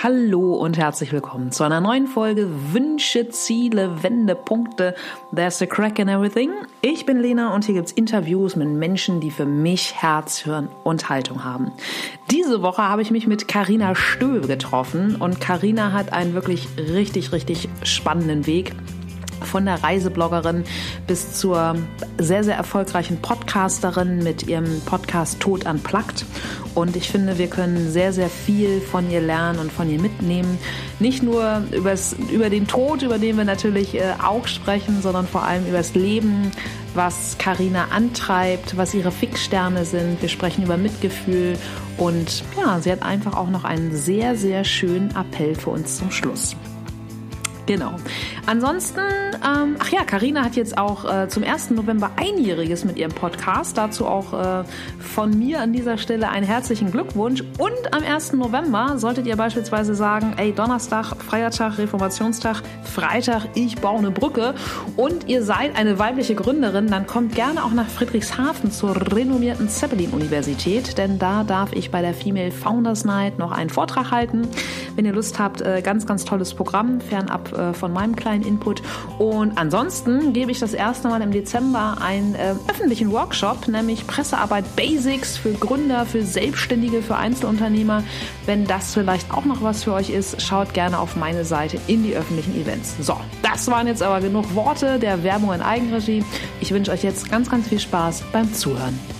Hallo und herzlich willkommen zu einer neuen Folge Wünsche, Ziele, Wendepunkte. There's a crack in everything. Ich bin Lena und hier gibt's Interviews mit Menschen, die für mich Herz, Hirn und Haltung haben. Diese Woche habe ich mich mit Karina Stöbe getroffen und Karina hat einen wirklich richtig, richtig spannenden Weg von der Reisebloggerin bis zur sehr, sehr erfolgreichen Podcasterin mit ihrem Podcast Tod Unplugged. Und ich finde, wir können sehr, sehr viel von ihr lernen und von ihr mitnehmen. Nicht nur übers, über den Tod, über den wir natürlich äh, auch sprechen, sondern vor allem über das Leben, was Karina antreibt, was ihre Fixsterne sind. Wir sprechen über Mitgefühl und ja, sie hat einfach auch noch einen sehr, sehr schönen Appell für uns zum Schluss. Genau. Ansonsten, ähm, ach ja, Karina hat jetzt auch äh, zum 1. November einjähriges mit ihrem Podcast. Dazu auch äh, von mir an dieser Stelle einen herzlichen Glückwunsch. Und am 1. November solltet ihr beispielsweise sagen, ey, Donnerstag, Feiertag, Reformationstag, Freitag, ich baue eine Brücke und ihr seid eine weibliche Gründerin, dann kommt gerne auch nach Friedrichshafen zur renommierten Zeppelin-Universität, denn da darf ich bei der Female Founders Night noch einen Vortrag halten. Wenn ihr Lust habt, äh, ganz, ganz tolles Programm, fernab äh, von meinem kleinen Input. Und ansonsten gebe ich das erste Mal im Dezember einen äh, öffentlichen Workshop, nämlich Pressearbeit Basics für Gründer, für Selbstständige, für Einzelunternehmer. Wenn das vielleicht auch noch was für euch ist, schaut gerne auf meine Seite in die öffentlichen Events. So, das waren jetzt aber genug Worte der Werbung in Eigenregie. Ich wünsche euch jetzt ganz, ganz viel Spaß beim Zuhören.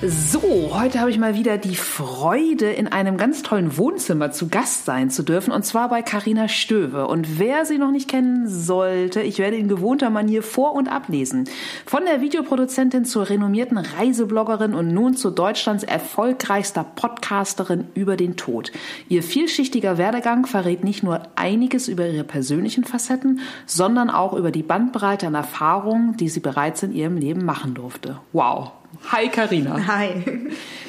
So, heute habe ich mal wieder die Freude, in einem ganz tollen Wohnzimmer zu Gast sein zu dürfen, und zwar bei Carina Stöwe. Und wer sie noch nicht kennen sollte, ich werde in gewohnter Manier vor- und ablesen. Von der Videoproduzentin zur renommierten Reisebloggerin und nun zu Deutschlands erfolgreichster Podcasterin über den Tod. Ihr vielschichtiger Werdegang verrät nicht nur einiges über ihre persönlichen Facetten, sondern auch über die Bandbreite an Erfahrungen, die sie bereits in ihrem Leben machen durfte. Wow, Hi Karina. Hi.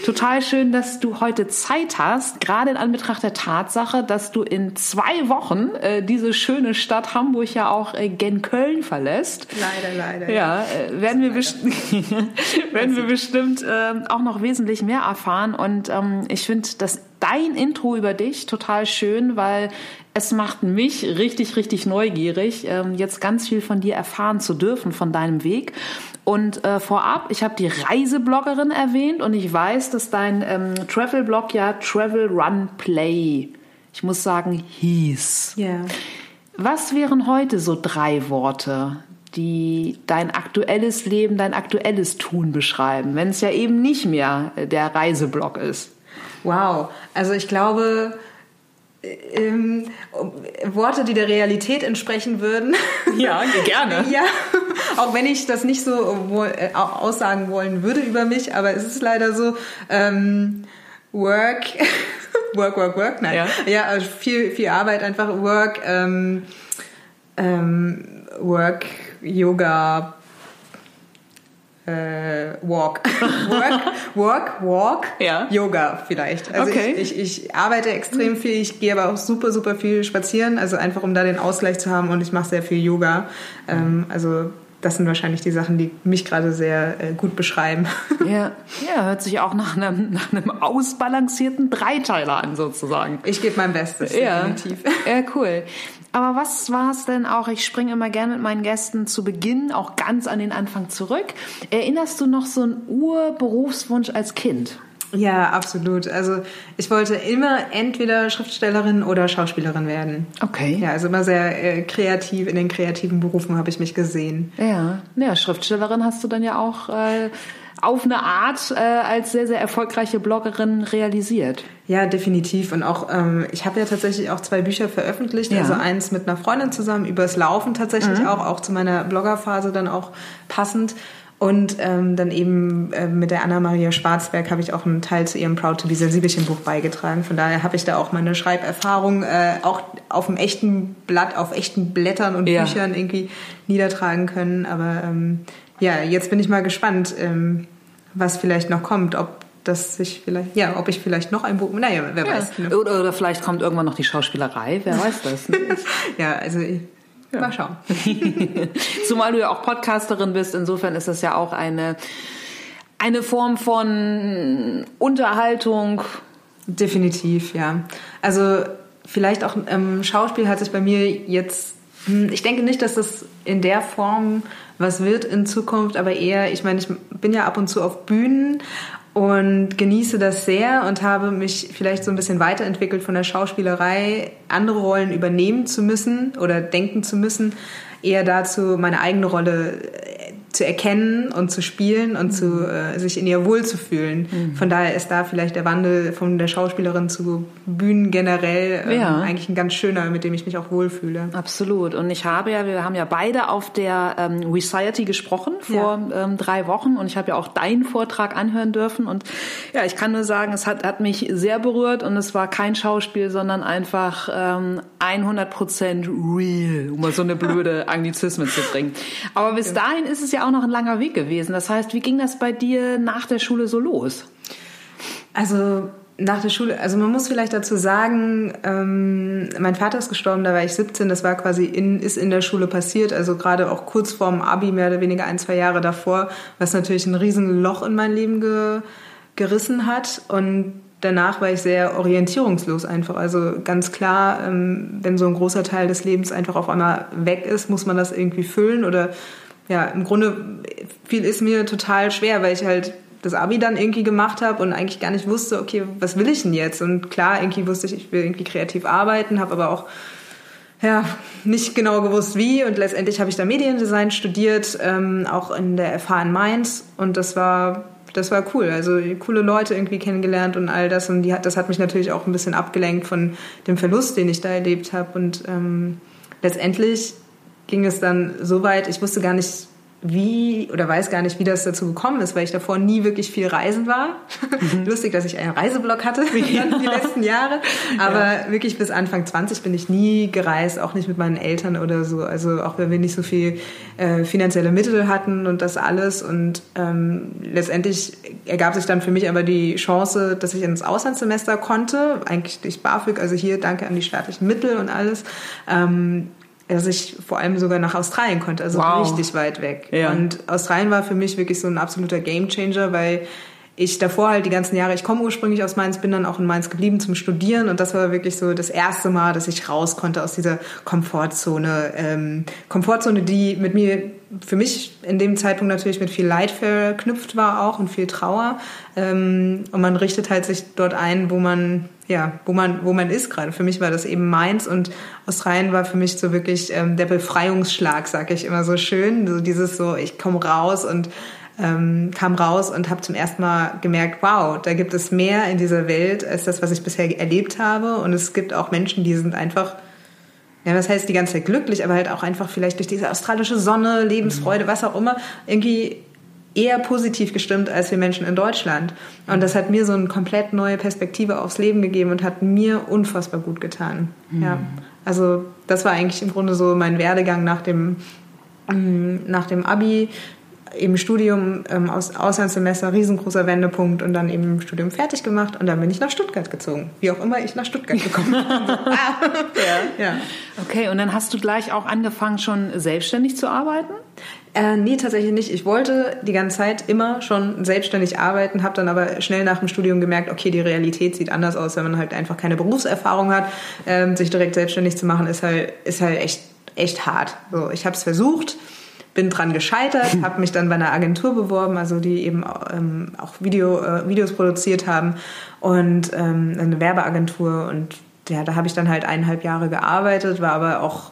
Total schön, dass du heute Zeit hast, gerade in Anbetracht der Tatsache, dass du in zwei Wochen äh, diese schöne Stadt Hamburg ja auch äh, gen Köln verlässt. Leider, leider. Ja, äh, werden wir, best werden wir bestimmt äh, auch noch wesentlich mehr erfahren. Und ähm, ich finde das dein Intro über dich total schön, weil es macht mich richtig, richtig neugierig, ähm, jetzt ganz viel von dir erfahren zu dürfen, von deinem Weg. Und äh, vorab, ich habe die Reisebloggerin erwähnt und ich weiß, dass dein ähm, Travel-Blog ja Travel Run Play, ich muss sagen, hieß. Yeah. Was wären heute so drei Worte, die dein aktuelles Leben, dein aktuelles Tun beschreiben, wenn es ja eben nicht mehr der Reiseblog ist? Wow, also ich glaube, ähm, Worte, die der Realität entsprechen würden. Ja, gerne. ja, auch wenn ich das nicht so äh, aussagen wollen würde über mich, aber es ist leider so. Ähm, work, work, work, work. Nein, ja, ja also viel, viel Arbeit einfach. Work, ähm, ähm, Work, Yoga, äh, walk. work, work, walk, ja. Yoga vielleicht. Also okay. ich, ich, ich arbeite extrem viel, ich gehe aber auch super, super viel spazieren, also einfach um da den Ausgleich zu haben und ich mache sehr viel Yoga. Ähm, also das sind wahrscheinlich die Sachen, die mich gerade sehr äh, gut beschreiben. Ja. ja, hört sich auch nach einem, nach einem ausbalancierten Dreiteiler an, sozusagen. Ich gebe mein Bestes, ja. definitiv. Ja, cool. Aber was war es denn auch? Ich springe immer gerne mit meinen Gästen zu Beginn auch ganz an den Anfang zurück. Erinnerst du noch so einen Urberufswunsch als Kind? Ja, absolut. Also ich wollte immer entweder Schriftstellerin oder Schauspielerin werden. Okay. Ja, also immer sehr äh, kreativ. In den kreativen Berufen habe ich mich gesehen. Ja, ja, Schriftstellerin hast du dann ja auch äh, auf eine Art äh, als sehr, sehr erfolgreiche Bloggerin realisiert. Ja, definitiv. Und auch, ähm, ich habe ja tatsächlich auch zwei Bücher veröffentlicht. Ja. Also eins mit einer Freundin zusammen, übers Laufen tatsächlich mhm. auch, auch zu meiner Bloggerphase dann auch passend. Und ähm, dann eben äh, mit der Anna-Maria Schwarzberg habe ich auch einen Teil zu ihrem Proud to be Sensibelchen Buch beigetragen. Von daher habe ich da auch meine Schreiberfahrung äh, auch auf dem echten Blatt, auf echten Blättern und ja. Büchern irgendwie niedertragen können. Aber ähm, ja, jetzt bin ich mal gespannt, ähm, was vielleicht noch kommt, ob dass ich vielleicht, ja, ob ich vielleicht noch ein Buch, naja, wer ja. weiß. Ne? Oder, oder vielleicht kommt irgendwann noch die Schauspielerei, wer weiß das. ja, also ja. Mal schauen. Zumal du ja auch Podcasterin bist, insofern ist das ja auch eine, eine Form von Unterhaltung, Definitiv, ja. Also vielleicht auch ähm, Schauspiel hat sich bei mir jetzt, ich denke nicht, dass das in der Form was wird in Zukunft, aber eher, ich meine, ich bin ja ab und zu auf Bühnen und genieße das sehr und habe mich vielleicht so ein bisschen weiterentwickelt von der Schauspielerei, andere Rollen übernehmen zu müssen oder denken zu müssen, eher dazu, meine eigene Rolle zu erkennen und zu spielen und mhm. zu, äh, sich in ihr wohlzufühlen. Mhm. Von daher ist da vielleicht der Wandel von der Schauspielerin zu Bühnen generell ähm, ja. eigentlich ein ganz schöner, mit dem ich mich auch wohlfühle. Absolut. Und ich habe ja, wir haben ja beide auf der ähm, Reciety gesprochen vor ja. ähm, drei Wochen und ich habe ja auch deinen Vortrag anhören dürfen und ja, ich kann nur sagen, es hat, hat mich sehr berührt und es war kein Schauspiel, sondern einfach ähm, 100 Prozent real, um mal so eine blöde Anglizismen zu bringen. Aber bis dahin ist es ja auch noch ein langer Weg gewesen. Das heißt, wie ging das bei dir nach der Schule so los? Also nach der Schule, also man muss vielleicht dazu sagen, ähm, mein Vater ist gestorben, da war ich 17, das war quasi in, ist in der Schule passiert, also gerade auch kurz vorm Abi, mehr oder weniger ein, zwei Jahre davor, was natürlich ein riesen Loch in mein Leben ge, gerissen hat und danach war ich sehr orientierungslos einfach. Also ganz klar, ähm, wenn so ein großer Teil des Lebens einfach auf einmal weg ist, muss man das irgendwie füllen oder ja, im Grunde viel ist mir total schwer, weil ich halt das Abi dann irgendwie gemacht habe und eigentlich gar nicht wusste, okay, was will ich denn jetzt? Und klar, irgendwie wusste ich, ich will irgendwie kreativ arbeiten, habe aber auch ja, nicht genau gewusst wie und letztendlich habe ich da Mediendesign studiert, ähm, auch in der FH in Mainz und das war das war cool. Also coole Leute irgendwie kennengelernt und all das und die hat, das hat mich natürlich auch ein bisschen abgelenkt von dem Verlust, den ich da erlebt habe und ähm, letztendlich ging es dann so weit, ich wusste gar nicht, wie oder weiß gar nicht, wie das dazu gekommen ist, weil ich davor nie wirklich viel reisen war. Mhm. Lustig, dass ich einen Reiseblog hatte ja. die letzten Jahre. Aber ja. wirklich bis Anfang 20 bin ich nie gereist, auch nicht mit meinen Eltern oder so. Also auch wenn wir nicht so viel äh, finanzielle Mittel hatten und das alles. Und ähm, letztendlich ergab sich dann für mich aber die Chance, dass ich ins Auslandssemester konnte. Eigentlich durch BAföG, also hier danke an die staatlichen Mittel und alles. Ähm, dass ich vor allem sogar nach Australien konnte, also wow. richtig weit weg. Ja. Und Australien war für mich wirklich so ein absoluter Gamechanger, weil ich davor halt die ganzen Jahre, ich komme ursprünglich aus Mainz, bin dann auch in Mainz geblieben zum Studieren und das war wirklich so das erste Mal, dass ich raus konnte aus dieser Komfortzone. Ähm, Komfortzone, die mit mir, für mich in dem Zeitpunkt natürlich mit viel Leid verknüpft war auch und viel Trauer. Ähm, und man richtet halt sich dort ein, wo man, ja, wo man, wo man ist gerade. Für mich war das eben Mainz und Australien war für mich so wirklich ähm, der Befreiungsschlag, sag ich immer so schön. So dieses so, ich komme raus und ähm, kam raus und habe zum ersten Mal gemerkt, wow, da gibt es mehr in dieser Welt als das, was ich bisher erlebt habe. Und es gibt auch Menschen, die sind einfach, ja, das heißt die ganze Zeit glücklich, aber halt auch einfach vielleicht durch diese australische Sonne, Lebensfreude, was auch immer, irgendwie eher positiv gestimmt als wir Menschen in Deutschland. Und das hat mir so eine komplett neue Perspektive aufs Leben gegeben und hat mir unfassbar gut getan. Mhm. Ja, also das war eigentlich im Grunde so mein Werdegang nach dem mm, nach dem Abi eben Studium ähm, aus Auslandssemester, riesengroßer Wendepunkt und dann eben Studium fertig gemacht und dann bin ich nach Stuttgart gezogen. Wie auch immer ich nach Stuttgart gekommen bin. ah. ja. ja. Okay, und dann hast du gleich auch angefangen, schon selbstständig zu arbeiten? Äh, nee, tatsächlich nicht. Ich wollte die ganze Zeit immer schon selbstständig arbeiten, habe dann aber schnell nach dem Studium gemerkt, okay, die Realität sieht anders aus, wenn man halt einfach keine Berufserfahrung hat. Ähm, sich direkt selbstständig zu machen, ist halt, ist halt echt, echt hart. So, ich habe es versucht bin dran gescheitert, habe mich dann bei einer Agentur beworben, also die eben ähm, auch Video, äh, Videos produziert haben und ähm, eine Werbeagentur und ja, da habe ich dann halt eineinhalb Jahre gearbeitet, war aber auch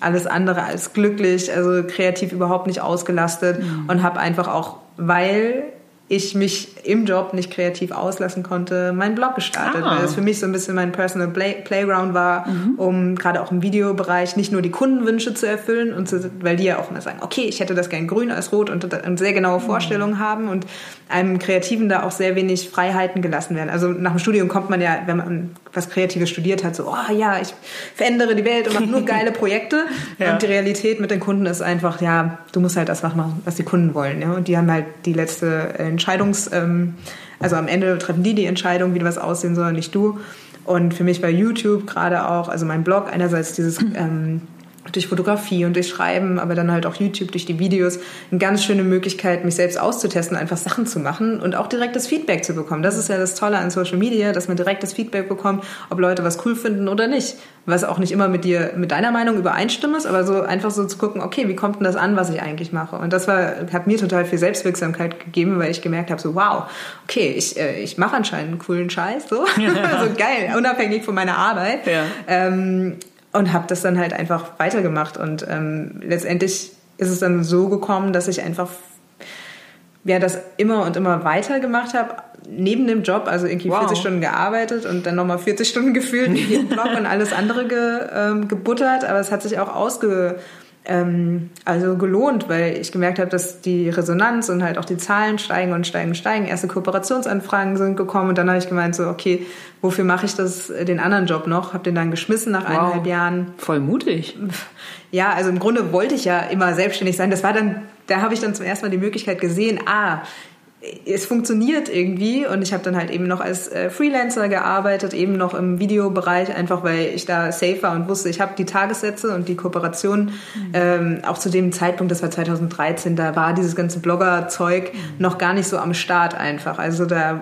alles andere als glücklich, also kreativ überhaupt nicht ausgelastet mhm. und habe einfach auch, weil ich mich im Job nicht kreativ auslassen konnte, meinen Blog gestartet, ah. weil das für mich so ein bisschen mein Personal Play Playground war, mhm. um gerade auch im Videobereich nicht nur die Kundenwünsche zu erfüllen und zu, weil die ja auch immer sagen, okay, ich hätte das gern grün als rot und, und sehr genaue mhm. Vorstellungen mhm. haben und einem Kreativen da auch sehr wenig Freiheiten gelassen werden. Also nach dem Studium kommt man ja, wenn man was Kreatives studiert hat, so, oh ja, ich verändere die Welt und mache nur geile Projekte. ja. Und die Realität mit den Kunden ist einfach, ja, du musst halt das machen, was die Kunden wollen. Ja? Und die haben halt die letzte Entscheidungs, ähm, also am Ende treffen die die Entscheidung, wie was aussehen soll, nicht du. Und für mich war YouTube gerade auch, also mein Blog einerseits dieses ähm, durch Fotografie und durch Schreiben, aber dann halt auch YouTube, durch die Videos, eine ganz schöne Möglichkeit, mich selbst auszutesten, einfach Sachen zu machen und auch direktes Feedback zu bekommen. Das ist ja das Tolle an Social Media, dass man direktes Feedback bekommt, ob Leute was cool finden oder nicht. Was auch nicht immer mit dir, mit deiner Meinung übereinstimmt ist, aber so einfach so zu gucken, okay, wie kommt denn das an, was ich eigentlich mache? Und das war, hat mir total viel Selbstwirksamkeit gegeben, weil ich gemerkt habe, so wow, okay, ich, äh, ich mache anscheinend einen coolen Scheiß, so, so geil, unabhängig von meiner Arbeit. Ja. Ähm, und habe das dann halt einfach weitergemacht. Und ähm, letztendlich ist es dann so gekommen, dass ich einfach ja, das immer und immer weiter gemacht habe, neben dem Job, also irgendwie wow. 40 Stunden gearbeitet und dann nochmal 40 Stunden gefühlt in jedem Blog und alles andere ge, ähm, gebuttert, aber es hat sich auch ausge, ähm, also gelohnt, weil ich gemerkt habe, dass die Resonanz und halt auch die Zahlen steigen und steigen und steigen. Erste Kooperationsanfragen sind gekommen und dann habe ich gemeint so, okay, wofür mache ich das den anderen Job noch? Habe den dann geschmissen nach wow. eineinhalb Jahren. Voll mutig. Ja, also im Grunde wollte ich ja immer selbstständig sein. Das war dann, da habe ich dann zum ersten Mal die Möglichkeit gesehen, ah, es funktioniert irgendwie und ich habe dann halt eben noch als äh, Freelancer gearbeitet, eben noch im Videobereich, einfach weil ich da safe war und wusste, ich habe die Tagessätze und die Kooperation. Mhm. Ähm, auch zu dem Zeitpunkt, das war 2013, da war dieses ganze Blogger-Zeug mhm. noch gar nicht so am Start einfach. Also da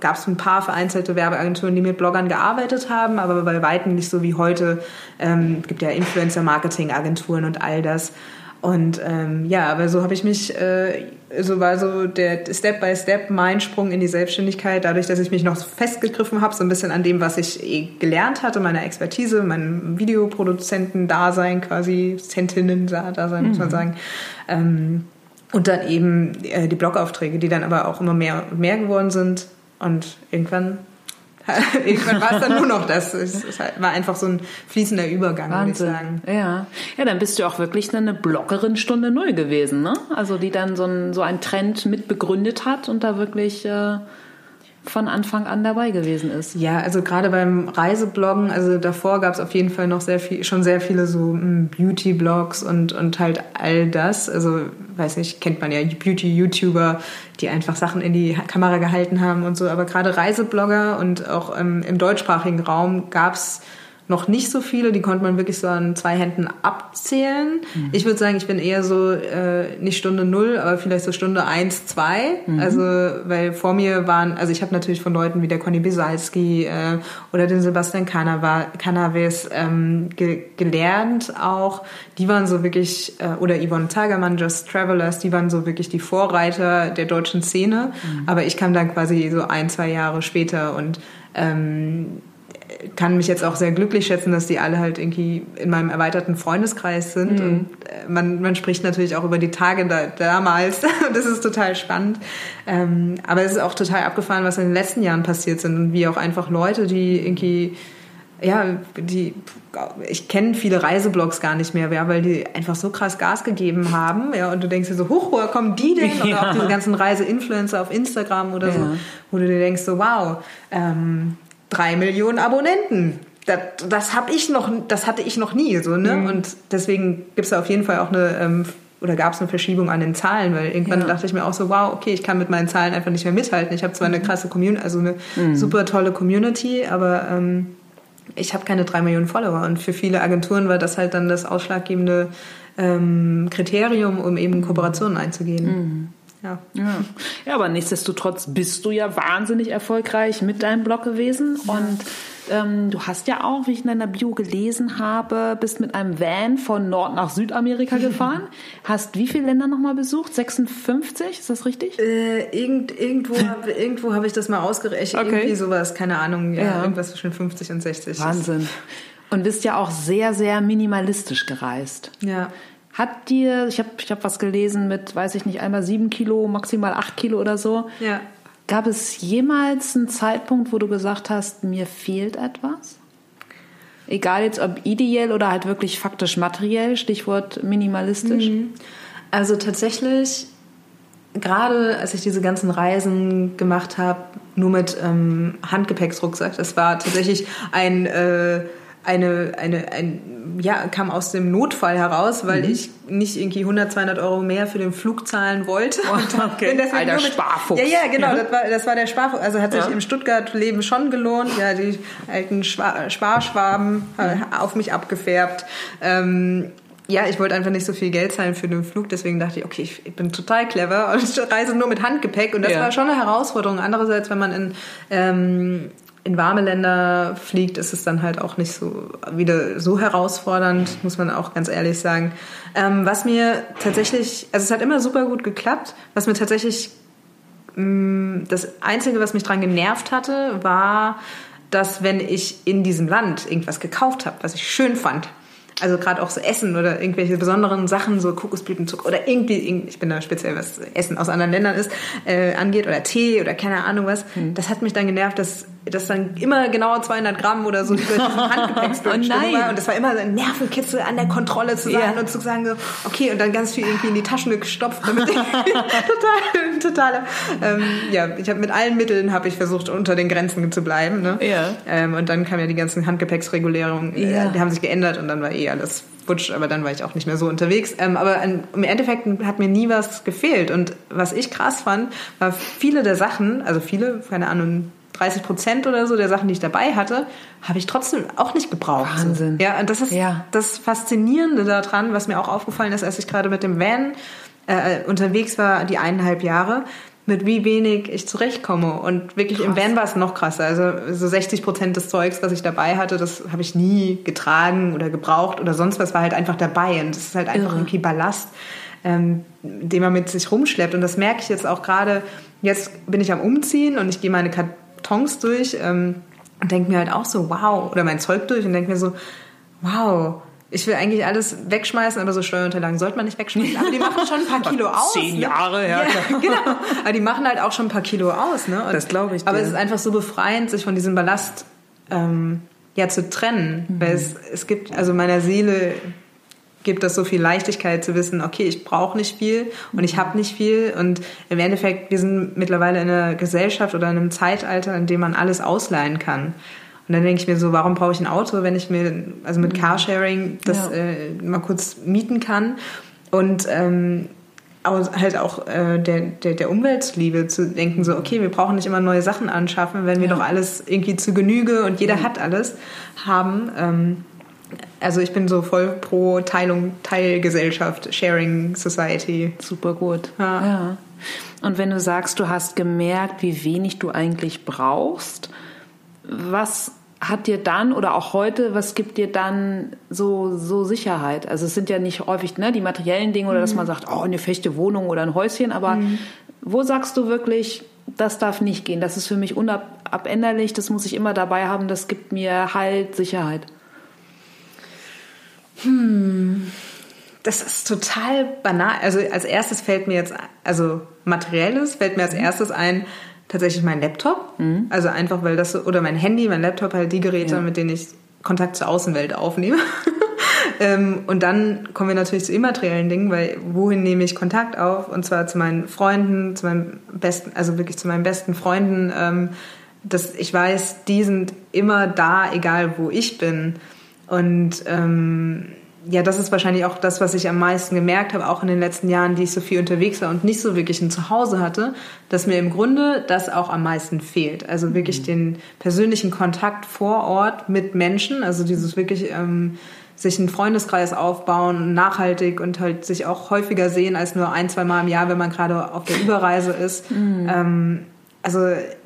gab es ein paar vereinzelte Werbeagenturen, die mit Bloggern gearbeitet haben, aber bei weitem nicht so wie heute. Ähm, gibt ja Influencer-Marketing-Agenturen und all das. Und ähm, ja, aber so habe ich mich, äh, so war so der Step by Step mein Sprung in die Selbstständigkeit, dadurch, dass ich mich noch festgegriffen habe, so ein bisschen an dem, was ich eh gelernt hatte, meiner Expertise, meinem Videoproduzenten-Dasein quasi, Zentinnen-Dasein, muss man mhm. sagen. Ähm, und dann eben äh, die Blogaufträge, die dann aber auch immer mehr und mehr geworden sind. Und irgendwann Irgendwann war es dann nur noch das. Es war einfach so ein fließender Übergang, Wahnsinn. würde ich sagen. Ja. ja, dann bist du auch wirklich eine Bloggerin Stunde Null gewesen, ne? Also die dann so ein, so einen Trend mit begründet hat und da wirklich äh, von Anfang an dabei gewesen ist. Ja, also gerade beim Reisebloggen, also davor gab es auf jeden Fall noch sehr viel, schon sehr viele so hm, Beauty-Blogs und, und halt all das. Also, weiß nicht, kennt man ja Beauty-YouTuber, die einfach Sachen in die Kamera gehalten haben und so. Aber gerade Reiseblogger und auch ähm, im deutschsprachigen Raum gab es noch nicht so viele, die konnte man wirklich so an zwei Händen abzählen. Mhm. Ich würde sagen, ich bin eher so äh, nicht Stunde null, aber vielleicht so Stunde eins, zwei. Mhm. Also weil vor mir waren, also ich habe natürlich von Leuten wie der Conny Bisalski äh, oder den Sebastian Canaves ähm, ge gelernt auch. Die waren so wirklich, äh, oder Yvonne Tagermann, Just Travelers, die waren so wirklich die Vorreiter der deutschen Szene. Mhm. Aber ich kam dann quasi so ein, zwei Jahre später und ähm, kann mich jetzt auch sehr glücklich schätzen, dass die alle halt irgendwie in meinem erweiterten Freundeskreis sind. Mhm. Und äh, man, man spricht natürlich auch über die Tage da, damals. das ist total spannend. Ähm, aber es ist auch total abgefahren, was in den letzten Jahren passiert sind und wie auch einfach Leute, die irgendwie ja, die, ich kenne viele Reiseblogs gar nicht mehr, ja, weil die einfach so krass Gas gegeben haben, ja, und du denkst dir so, hoch, woher kommen die denn? Oder ja. auch diese ganzen Reiseinfluencer auf Instagram oder ja. so, wo du dir denkst so, wow, ähm, drei Millionen Abonnenten. Das, das habe ich noch, das hatte ich noch nie so, ne? Mhm. Und deswegen gibt es da auf jeden Fall auch eine ähm, oder gab es eine Verschiebung an den Zahlen, weil irgendwann ja. dachte ich mir auch so, wow, okay, ich kann mit meinen Zahlen einfach nicht mehr mithalten. Ich habe zwar eine mhm. krasse Community, also eine mhm. super tolle Community, aber ähm, ich habe keine drei Millionen Follower. Und für viele Agenturen war das halt dann das ausschlaggebende ähm, Kriterium, um eben Kooperationen einzugehen. Mhm. Ja. ja. Ja, aber nichtsdestotrotz bist du ja wahnsinnig erfolgreich mit deinem Blog gewesen. Ja. Und ähm, du hast ja auch, wie ich in deiner Bio gelesen habe, bist mit einem Van von Nord nach Südamerika gefahren. hast wie viele Länder nochmal besucht? 56? Ist das richtig? Äh, irgend, irgendwo habe irgendwo hab ich das mal ausgerechnet. Okay. Irgendwie sowas, keine Ahnung. Ja, ja. Irgendwas zwischen 50 und 60. Wahnsinn. Und bist ja auch sehr, sehr minimalistisch gereist. Ja. Hat dir, ich habe ich hab was gelesen mit, weiß ich nicht, einmal sieben Kilo, maximal acht Kilo oder so. Ja. Gab es jemals einen Zeitpunkt, wo du gesagt hast, mir fehlt etwas? Egal jetzt ob ideell oder halt wirklich faktisch materiell, Stichwort minimalistisch. Mhm. Also tatsächlich, gerade als ich diese ganzen Reisen gemacht habe, nur mit ähm, Handgepäcksrucksack, das war tatsächlich ein, äh, eine, eine, ein ja, kam aus dem Notfall heraus, weil mhm. ich nicht irgendwie 100, 200 Euro mehr für den Flug zahlen wollte. Oh, okay. Alter mit, Sparfuchs. Ja, ja, genau, ja. Das, war, das war der Sparfuchs. Also hat sich ja. im Stuttgart-Leben schon gelohnt. Ja, die alten Sparschwaben äh, auf mich abgefärbt. Ähm, ja, ich wollte einfach nicht so viel Geld zahlen für den Flug, deswegen dachte ich, okay, ich, bin total clever und ich reise nur mit Handgepäck und das ja. war schon eine Herausforderung. Andererseits, wenn man in ähm, in warme Länder fliegt, ist es dann halt auch nicht so wieder so herausfordernd, muss man auch ganz ehrlich sagen. Ähm, was mir tatsächlich, also es hat immer super gut geklappt. Was mir tatsächlich mh, mm, das Einzige, was mich dran genervt hatte, war, dass wenn ich in diesem Land irgendwas gekauft habe, was ich schön fand, also gerade auch so Essen oder irgendwelche besonderen Sachen, so Kokosblütenzucker oder irgendwie, ich bin da speziell, was Essen aus anderen Ländern ist, äh, angeht oder Tee oder keine Ahnung was. Hm. Das hat mich dann genervt, dass das dann immer genau 200 Gramm oder so über diesen Handgepäcksbündel oh war. Und das war immer so ein Nervenkitzel an der Kontrolle zu sein ja. und zu sagen so, okay, und dann ganz viel irgendwie in die Taschen gestopft, damit ich total, total, ähm, ja, ich habe mit allen Mitteln habe ich versucht, unter den Grenzen zu bleiben. Ne? Ja. Ähm, und dann kamen ja die ganzen Handgepäcksregulierungen, äh, ja. die haben sich geändert und dann war eh alles futsch, aber dann war ich auch nicht mehr so unterwegs. Ähm, aber im Endeffekt hat mir nie was gefehlt. Und was ich krass fand, war viele der Sachen, also viele, keine Ahnung, 30 Prozent oder so der Sachen, die ich dabei hatte, habe ich trotzdem auch nicht gebraucht. Wahnsinn. Ja, und das ist ja. das Faszinierende daran, was mir auch aufgefallen ist, als ich gerade mit dem Van äh, unterwegs war, die eineinhalb Jahre, mit wie wenig ich zurechtkomme. Und wirklich Krass. im Van war es noch krasser. Also so 60 Prozent des Zeugs, was ich dabei hatte, das habe ich nie getragen oder gebraucht oder sonst was, war halt einfach dabei. Und das ist halt einfach Irre. irgendwie Ballast, ähm, den man mit sich rumschleppt. Und das merke ich jetzt auch gerade. Jetzt bin ich am Umziehen und ich gehe meine Kartons durch ähm, und denke mir halt auch so, wow, oder mein Zeug durch und denke mir so, wow, ich will eigentlich alles wegschmeißen, aber so Steuerunterlagen sollte man nicht wegschmeißen. Aber die machen schon ein paar Kilo aus. Zehn ne? Jahre, ja. ja genau. Aber die machen halt auch schon ein paar Kilo aus. Ne? Und, das glaube ich. Aber dir. es ist einfach so befreiend, sich von diesem Ballast ähm, ja zu trennen. Mhm. Weil es, es gibt, also meiner Seele gibt das so viel Leichtigkeit zu wissen, okay, ich brauche nicht viel und ich habe nicht viel. Und im Endeffekt, wir sind mittlerweile in einer Gesellschaft oder in einem Zeitalter, in dem man alles ausleihen kann. Und dann denke ich mir so, warum brauche ich ein Auto, wenn ich mir, also mit mhm. Carsharing, das ja. äh, mal kurz mieten kann und ähm, halt auch äh, der, der, der Umweltliebe zu denken, so, okay, wir brauchen nicht immer neue Sachen anschaffen, wenn wir ja. doch alles irgendwie zu Genüge und jeder mhm. hat alles haben. Ähm, also ich bin so voll pro Teilung, Teilgesellschaft, Sharing Society. Super gut. Ja. ja. Und wenn du sagst, du hast gemerkt, wie wenig du eigentlich brauchst, was hat dir dann oder auch heute, was gibt dir dann so, so Sicherheit? Also es sind ja nicht häufig ne, die materiellen Dinge oder mhm. dass man sagt, oh, eine fechte Wohnung oder ein Häuschen, aber mhm. wo sagst du wirklich, das darf nicht gehen, das ist für mich unabänderlich, das muss ich immer dabei haben, das gibt mir Halt, Sicherheit? Hm. Das ist total banal. Also als erstes fällt mir jetzt, also materielles fällt mir als mhm. erstes ein, tatsächlich mein Laptop. Mhm. Also einfach, weil das, oder mein Handy, mein Laptop, halt die Geräte, ja. mit denen ich Kontakt zur Außenwelt aufnehme. ähm, und dann kommen wir natürlich zu immateriellen Dingen, weil wohin nehme ich Kontakt auf? Und zwar zu meinen Freunden, zu meinem besten, also wirklich zu meinen besten Freunden. Ähm, dass ich weiß, die sind immer da, egal wo ich bin. Und ähm, ja, das ist wahrscheinlich auch das, was ich am meisten gemerkt habe, auch in den letzten Jahren, die ich so viel unterwegs war und nicht so wirklich ein Zuhause hatte, dass mir im Grunde das auch am meisten fehlt. Also wirklich mhm. den persönlichen Kontakt vor Ort mit Menschen, also dieses wirklich ähm, sich einen Freundeskreis aufbauen, nachhaltig und halt sich auch häufiger sehen als nur ein, zwei Mal im Jahr, wenn man gerade auf der Überreise ist. Mhm. Ähm, also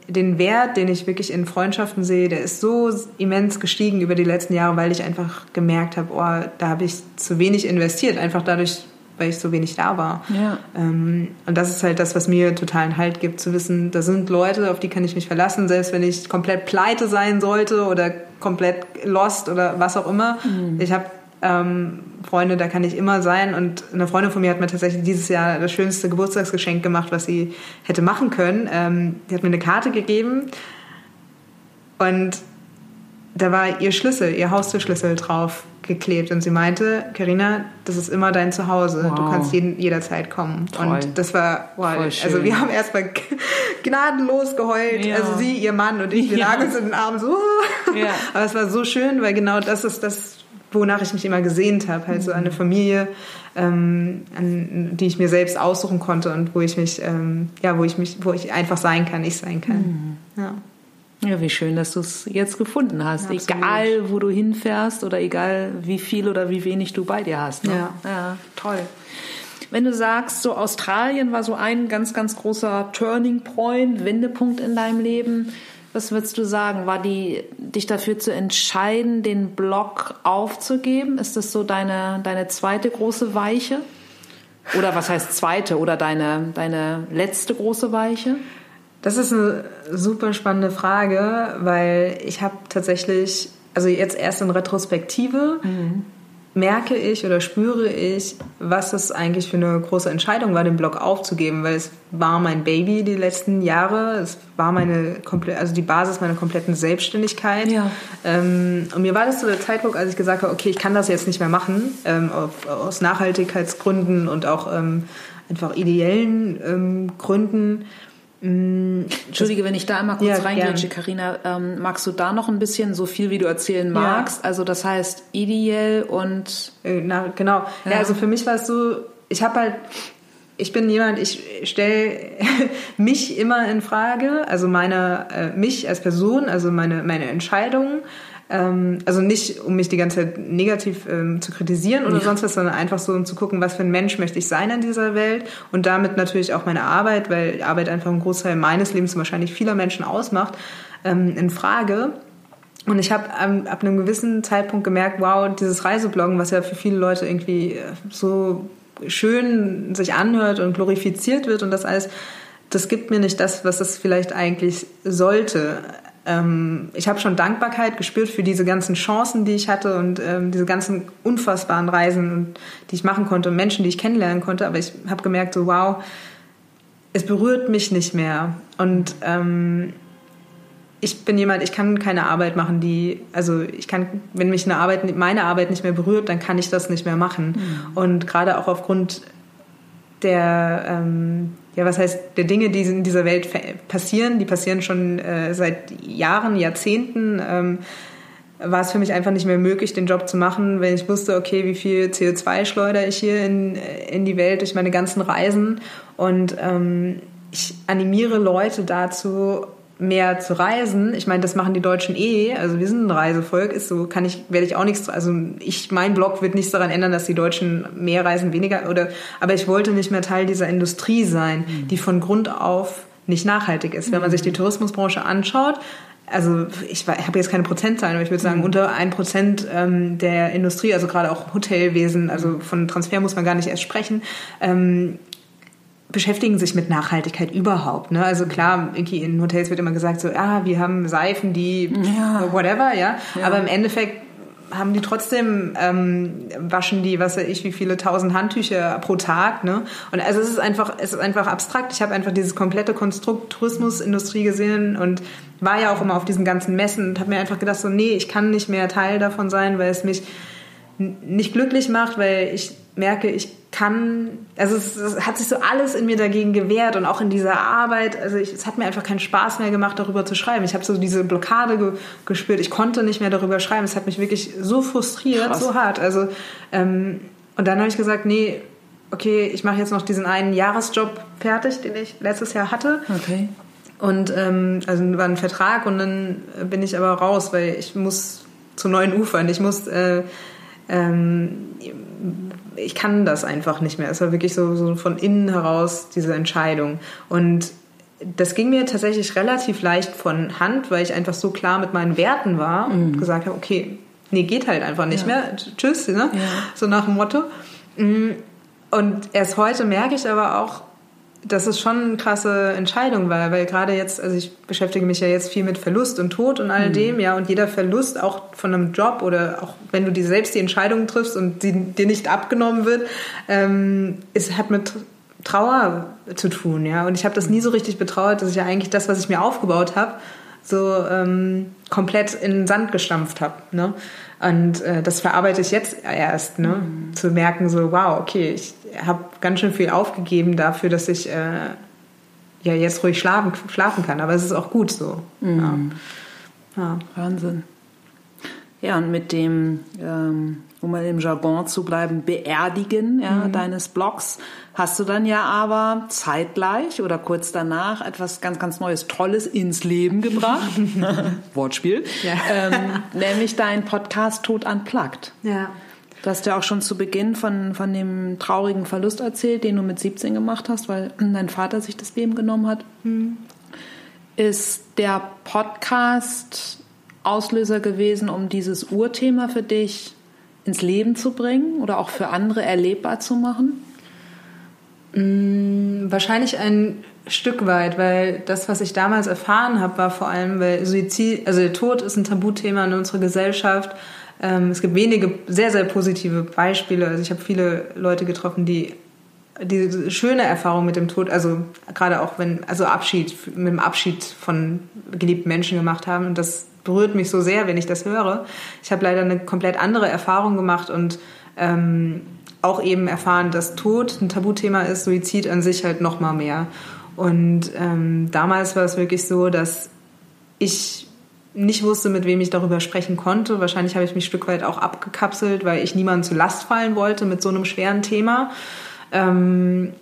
den Wert, den ich wirklich in Freundschaften sehe, der ist so immens gestiegen über die letzten Jahre, weil ich einfach gemerkt habe, oh, da habe ich zu wenig investiert, einfach dadurch, weil ich so wenig da war. Ja. Ähm, und das ist halt das, was mir totalen Halt gibt, zu wissen, da sind Leute, auf die kann ich mich verlassen, selbst wenn ich komplett pleite sein sollte oder komplett lost oder was auch immer. Mhm. Ich habe ähm, Freunde, da kann ich immer sein. Und eine Freundin von mir hat mir tatsächlich dieses Jahr das schönste Geburtstagsgeschenk gemacht, was sie hätte machen können. Ähm, die hat mir eine Karte gegeben und da war ihr Schlüssel, ihr Haustürschlüssel drauf geklebt und sie meinte, Karina, das ist immer dein Zuhause. Wow. Du kannst jeden, jederzeit kommen. Toll. Und das war, wow, also wir haben erstmal gnadenlos geheult. Ja. Also sie, ihr Mann und ich, wir ja. lagen uns in den Armen so. Ja. Aber es war so schön, weil genau das ist das, wonach ich mich immer gesehnt habe. Halt so eine Familie, ähm, an, die ich mir selbst aussuchen konnte und wo ich mich, ähm, ja, wo ich mich, wo ich einfach sein kann, ich sein kann. Mhm. Ja. Ja, wie schön, dass du es jetzt gefunden hast. Ja, egal, wo du hinfährst oder egal, wie viel oder wie wenig du bei dir hast. Ne? Ja. ja, toll. Wenn du sagst, so Australien war so ein ganz, ganz großer Turning Point, Wendepunkt in deinem Leben. Was würdest du sagen? War die, dich dafür zu entscheiden, den Blog aufzugeben? Ist das so deine, deine zweite große Weiche? Oder was heißt zweite? Oder deine, deine letzte große Weiche? Das ist eine super spannende Frage, weil ich habe tatsächlich, also jetzt erst in Retrospektive, mhm merke ich oder spüre ich, was es eigentlich für eine große Entscheidung war, den Blog aufzugeben, weil es war mein Baby die letzten Jahre, es war meine komplett, also die Basis meiner kompletten Selbstständigkeit. Ja. Ähm, und mir war das so der Zeitpunkt, als ich gesagt habe, okay, ich kann das jetzt nicht mehr machen, ähm, auf, aus Nachhaltigkeitsgründen und auch ähm, einfach ideellen ähm, Gründen Entschuldige, wenn ich da einmal kurz ja, reingrätsche, Karina. Ähm, magst du da noch ein bisschen so viel, wie du erzählen magst? Ja. Also das heißt ideell und äh, na genau. Ja. ja, also für mich war es so, ich habe halt ich bin jemand, ich stelle mich immer in Frage, also meine äh, mich als Person, also meine meine Entscheidungen ähm, also nicht, um mich die ganze Zeit negativ ähm, zu kritisieren oder ja. sonst was, sondern einfach so, um zu gucken, was für ein Mensch möchte ich sein in dieser Welt und damit natürlich auch meine Arbeit, weil Arbeit einfach einen Großteil meines Lebens und wahrscheinlich vieler Menschen ausmacht, ähm, in Frage. Und ich habe ab einem gewissen Zeitpunkt gemerkt, wow, dieses Reisebloggen, was ja für viele Leute irgendwie äh, so schön sich anhört und glorifiziert wird und das alles, das gibt mir nicht das, was es vielleicht eigentlich sollte ähm, ich habe schon Dankbarkeit gespürt für diese ganzen Chancen, die ich hatte und ähm, diese ganzen unfassbaren Reisen, die ich machen konnte und Menschen, die ich kennenlernen konnte. Aber ich habe gemerkt, so wow, es berührt mich nicht mehr. Und ähm, ich bin jemand, ich kann keine Arbeit machen, die, also ich kann, wenn mich eine Arbeit, meine Arbeit nicht mehr berührt, dann kann ich das nicht mehr machen. Mhm. Und gerade auch aufgrund der, ähm, ja, was heißt, der Dinge, die in dieser Welt passieren, die passieren schon äh, seit Jahren, Jahrzehnten, ähm, war es für mich einfach nicht mehr möglich, den Job zu machen, wenn ich wusste, okay, wie viel CO2 schleudere ich hier in, in die Welt durch meine ganzen Reisen. Und ähm, ich animiere Leute dazu, mehr zu reisen. Ich meine, das machen die Deutschen eh. Also wir sind ein Reisevolk, ist so, kann ich, werde ich auch nichts, also ich, mein Blog wird nichts daran ändern, dass die Deutschen mehr reisen, weniger, oder, aber ich wollte nicht mehr Teil dieser Industrie sein, mhm. die von Grund auf nicht nachhaltig ist. Wenn man sich die Tourismusbranche anschaut, also ich, ich habe jetzt keine Prozentzahlen, aber ich würde sagen, mhm. unter ein Prozent ähm, der Industrie, also gerade auch Hotelwesen, also von Transfer muss man gar nicht erst sprechen, ähm, beschäftigen sich mit Nachhaltigkeit überhaupt. Ne? Also klar, in Hotels wird immer gesagt so, ah, wir haben Seifen, die ja. whatever, ja? ja. Aber im Endeffekt haben die trotzdem ähm, waschen die, was weiß ich, wie viele tausend Handtücher pro Tag, ne? Und also es ist einfach, es ist einfach abstrakt. Ich habe einfach dieses komplette Konstrukt Tourismusindustrie gesehen und war ja auch immer auf diesen ganzen Messen und habe mir einfach gedacht so, nee, ich kann nicht mehr Teil davon sein, weil es mich nicht glücklich macht, weil ich merke, ich kann, also es, es, hat sich so alles in mir dagegen gewehrt und auch in dieser Arbeit, also ich, es hat mir einfach keinen Spaß mehr gemacht, darüber zu schreiben. Ich habe so diese Blockade ge, gespürt, ich konnte nicht mehr darüber schreiben. Es hat mich wirklich so frustriert, Krass. so hart. Also ähm, und dann habe ich gesagt, nee, okay, ich mache jetzt noch diesen einen Jahresjob fertig, den ich letztes Jahr hatte. Okay. Und ähm, also war ein Vertrag und dann bin ich aber raus, weil ich muss zu neuen Ufern. Ich muss äh, ähm, ich kann das einfach nicht mehr. Es war wirklich so, so von innen heraus diese Entscheidung. Und das ging mir tatsächlich relativ leicht von Hand, weil ich einfach so klar mit meinen Werten war und mhm. gesagt habe, okay, nee, geht halt einfach nicht ja. mehr. Tschüss, ne? Ja. So nach dem Motto. Mm, und erst heute merke ich aber auch, dass es schon eine krasse Entscheidung war, weil gerade jetzt, also ich beschäftige mich ja jetzt viel mit Verlust und Tod und all mhm. dem, ja, und jeder Verlust auch von einem Job oder auch wenn du dir selbst die Entscheidung triffst und sie dir nicht abgenommen wird, ähm, es hat mit Trauer zu tun, ja. Und ich habe das nie so richtig betrauert, dass ich ja eigentlich das, was ich mir aufgebaut habe, so ähm, komplett in den Sand gestampft habe. Ne? Und äh, das verarbeite ich jetzt erst, ne? Mhm. zu merken, so, wow, okay, ich habe ganz schön viel aufgegeben dafür, dass ich äh, ja jetzt ruhig schlafen, schlafen kann. Aber es ist auch gut so. Mhm. Ja. ja. Wahnsinn. Ja, und mit dem, ähm, um mal im Jargon zu bleiben, Beerdigen ja, mhm. deines Blogs hast du dann ja aber zeitgleich oder kurz danach etwas ganz, ganz Neues, Tolles ins Leben gebracht. Wortspiel. Ja. Ähm, nämlich dein Podcast Tod unplugged. Ja. Du hast ja auch schon zu Beginn von, von dem traurigen Verlust erzählt, den du mit 17 gemacht hast, weil dein Vater sich das Leben genommen hat. Mhm. Ist der Podcast Auslöser gewesen, um dieses Urthema für dich ins Leben zu bringen oder auch für andere erlebbar zu machen? Mm, wahrscheinlich ein Stück weit, weil das, was ich damals erfahren habe, war vor allem, weil Suizid, also der Tod ist ein Tabuthema in unserer Gesellschaft. Ähm, es gibt wenige sehr, sehr positive Beispiele. Also ich habe viele Leute getroffen, die die schöne Erfahrung mit dem Tod, also gerade auch wenn, also Abschied, mit dem Abschied von geliebten Menschen gemacht haben. Und das berührt mich so sehr, wenn ich das höre. Ich habe leider eine komplett andere Erfahrung gemacht und ähm, auch eben erfahren, dass Tod ein Tabuthema ist, Suizid an sich halt noch mal mehr. Und ähm, damals war es wirklich so, dass ich nicht wusste, mit wem ich darüber sprechen konnte. Wahrscheinlich habe ich mich ein Stück weit auch abgekapselt, weil ich niemandem zu Last fallen wollte mit so einem schweren Thema. Ähm,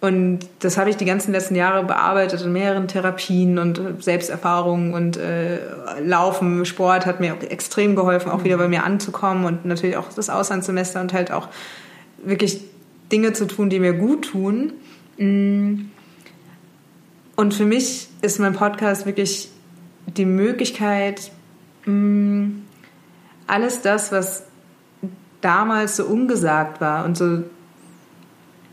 und das habe ich die ganzen letzten Jahre bearbeitet in mehreren Therapien und Selbsterfahrungen und äh, Laufen, Sport hat mir extrem geholfen, auch wieder bei mir anzukommen und natürlich auch das Auslandssemester und halt auch wirklich Dinge zu tun, die mir gut tun. Mm. Und für mich ist mein Podcast wirklich die Möglichkeit, mm, alles das, was damals so ungesagt war und so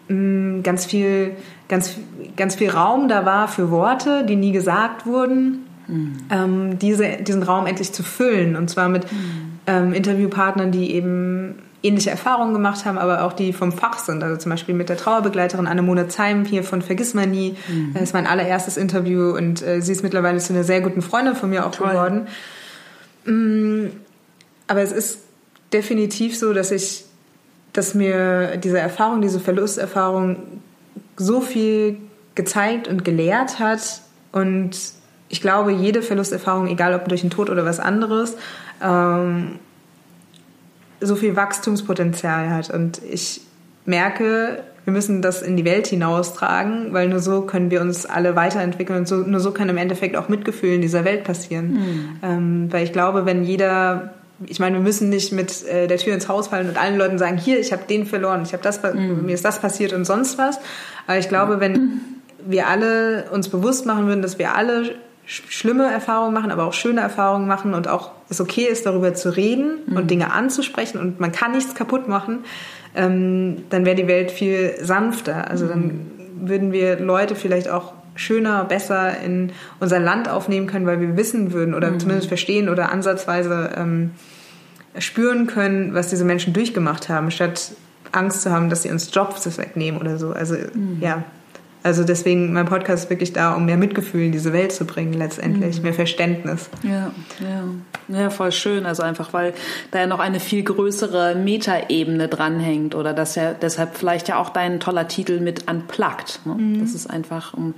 Mm, ganz viel, ganz, ganz viel Raum da war für Worte, die nie gesagt wurden, mhm. ähm, diese, diesen Raum endlich zu füllen. Und zwar mit mhm. ähm, Interviewpartnern, die eben ähnliche Erfahrungen gemacht haben, aber auch die vom Fach sind. Also zum Beispiel mit der Trauerbegleiterin Annemone Zeim hier von Vergiss mal nie. Mhm. Das ist mein allererstes Interview und äh, sie ist mittlerweile zu einer sehr guten Freundin von mir auch Toll. geworden. Mm, aber es ist definitiv so, dass ich dass mir diese Erfahrung, diese Verlusterfahrung so viel gezeigt und gelehrt hat. Und ich glaube, jede Verlusterfahrung, egal ob durch den Tod oder was anderes, ähm, so viel Wachstumspotenzial hat. Und ich merke, wir müssen das in die Welt hinaustragen, weil nur so können wir uns alle weiterentwickeln und so, nur so kann im Endeffekt auch Mitgefühl in dieser Welt passieren. Mhm. Ähm, weil ich glaube, wenn jeder ich meine, wir müssen nicht mit äh, der Tür ins Haus fallen und allen Leuten sagen, hier, ich habe den verloren, ich habe das, mhm. mir ist das passiert und sonst was. Aber ich glaube, wenn wir alle uns bewusst machen würden, dass wir alle schlimme Erfahrungen machen, aber auch schöne Erfahrungen machen und auch es okay ist, darüber zu reden mhm. und Dinge anzusprechen und man kann nichts kaputt machen, ähm, dann wäre die Welt viel sanfter. Also dann mhm. würden wir Leute vielleicht auch schöner, besser in unser Land aufnehmen können, weil wir wissen würden oder mhm. zumindest verstehen oder ansatzweise ähm, spüren können, was diese Menschen durchgemacht haben, statt Angst zu haben, dass sie uns Jobs wegnehmen oder so. Also mhm. ja, also deswegen, mein Podcast ist wirklich da, um mehr Mitgefühl in diese Welt zu bringen, letztendlich, mhm. mehr Verständnis. Ja, ja. Ja, voll schön. Also einfach, weil da ja noch eine viel größere Metaebene dranhängt oder dass ja deshalb vielleicht ja auch dein toller Titel mit Unplugged. Ne? Mhm. Das ist einfach um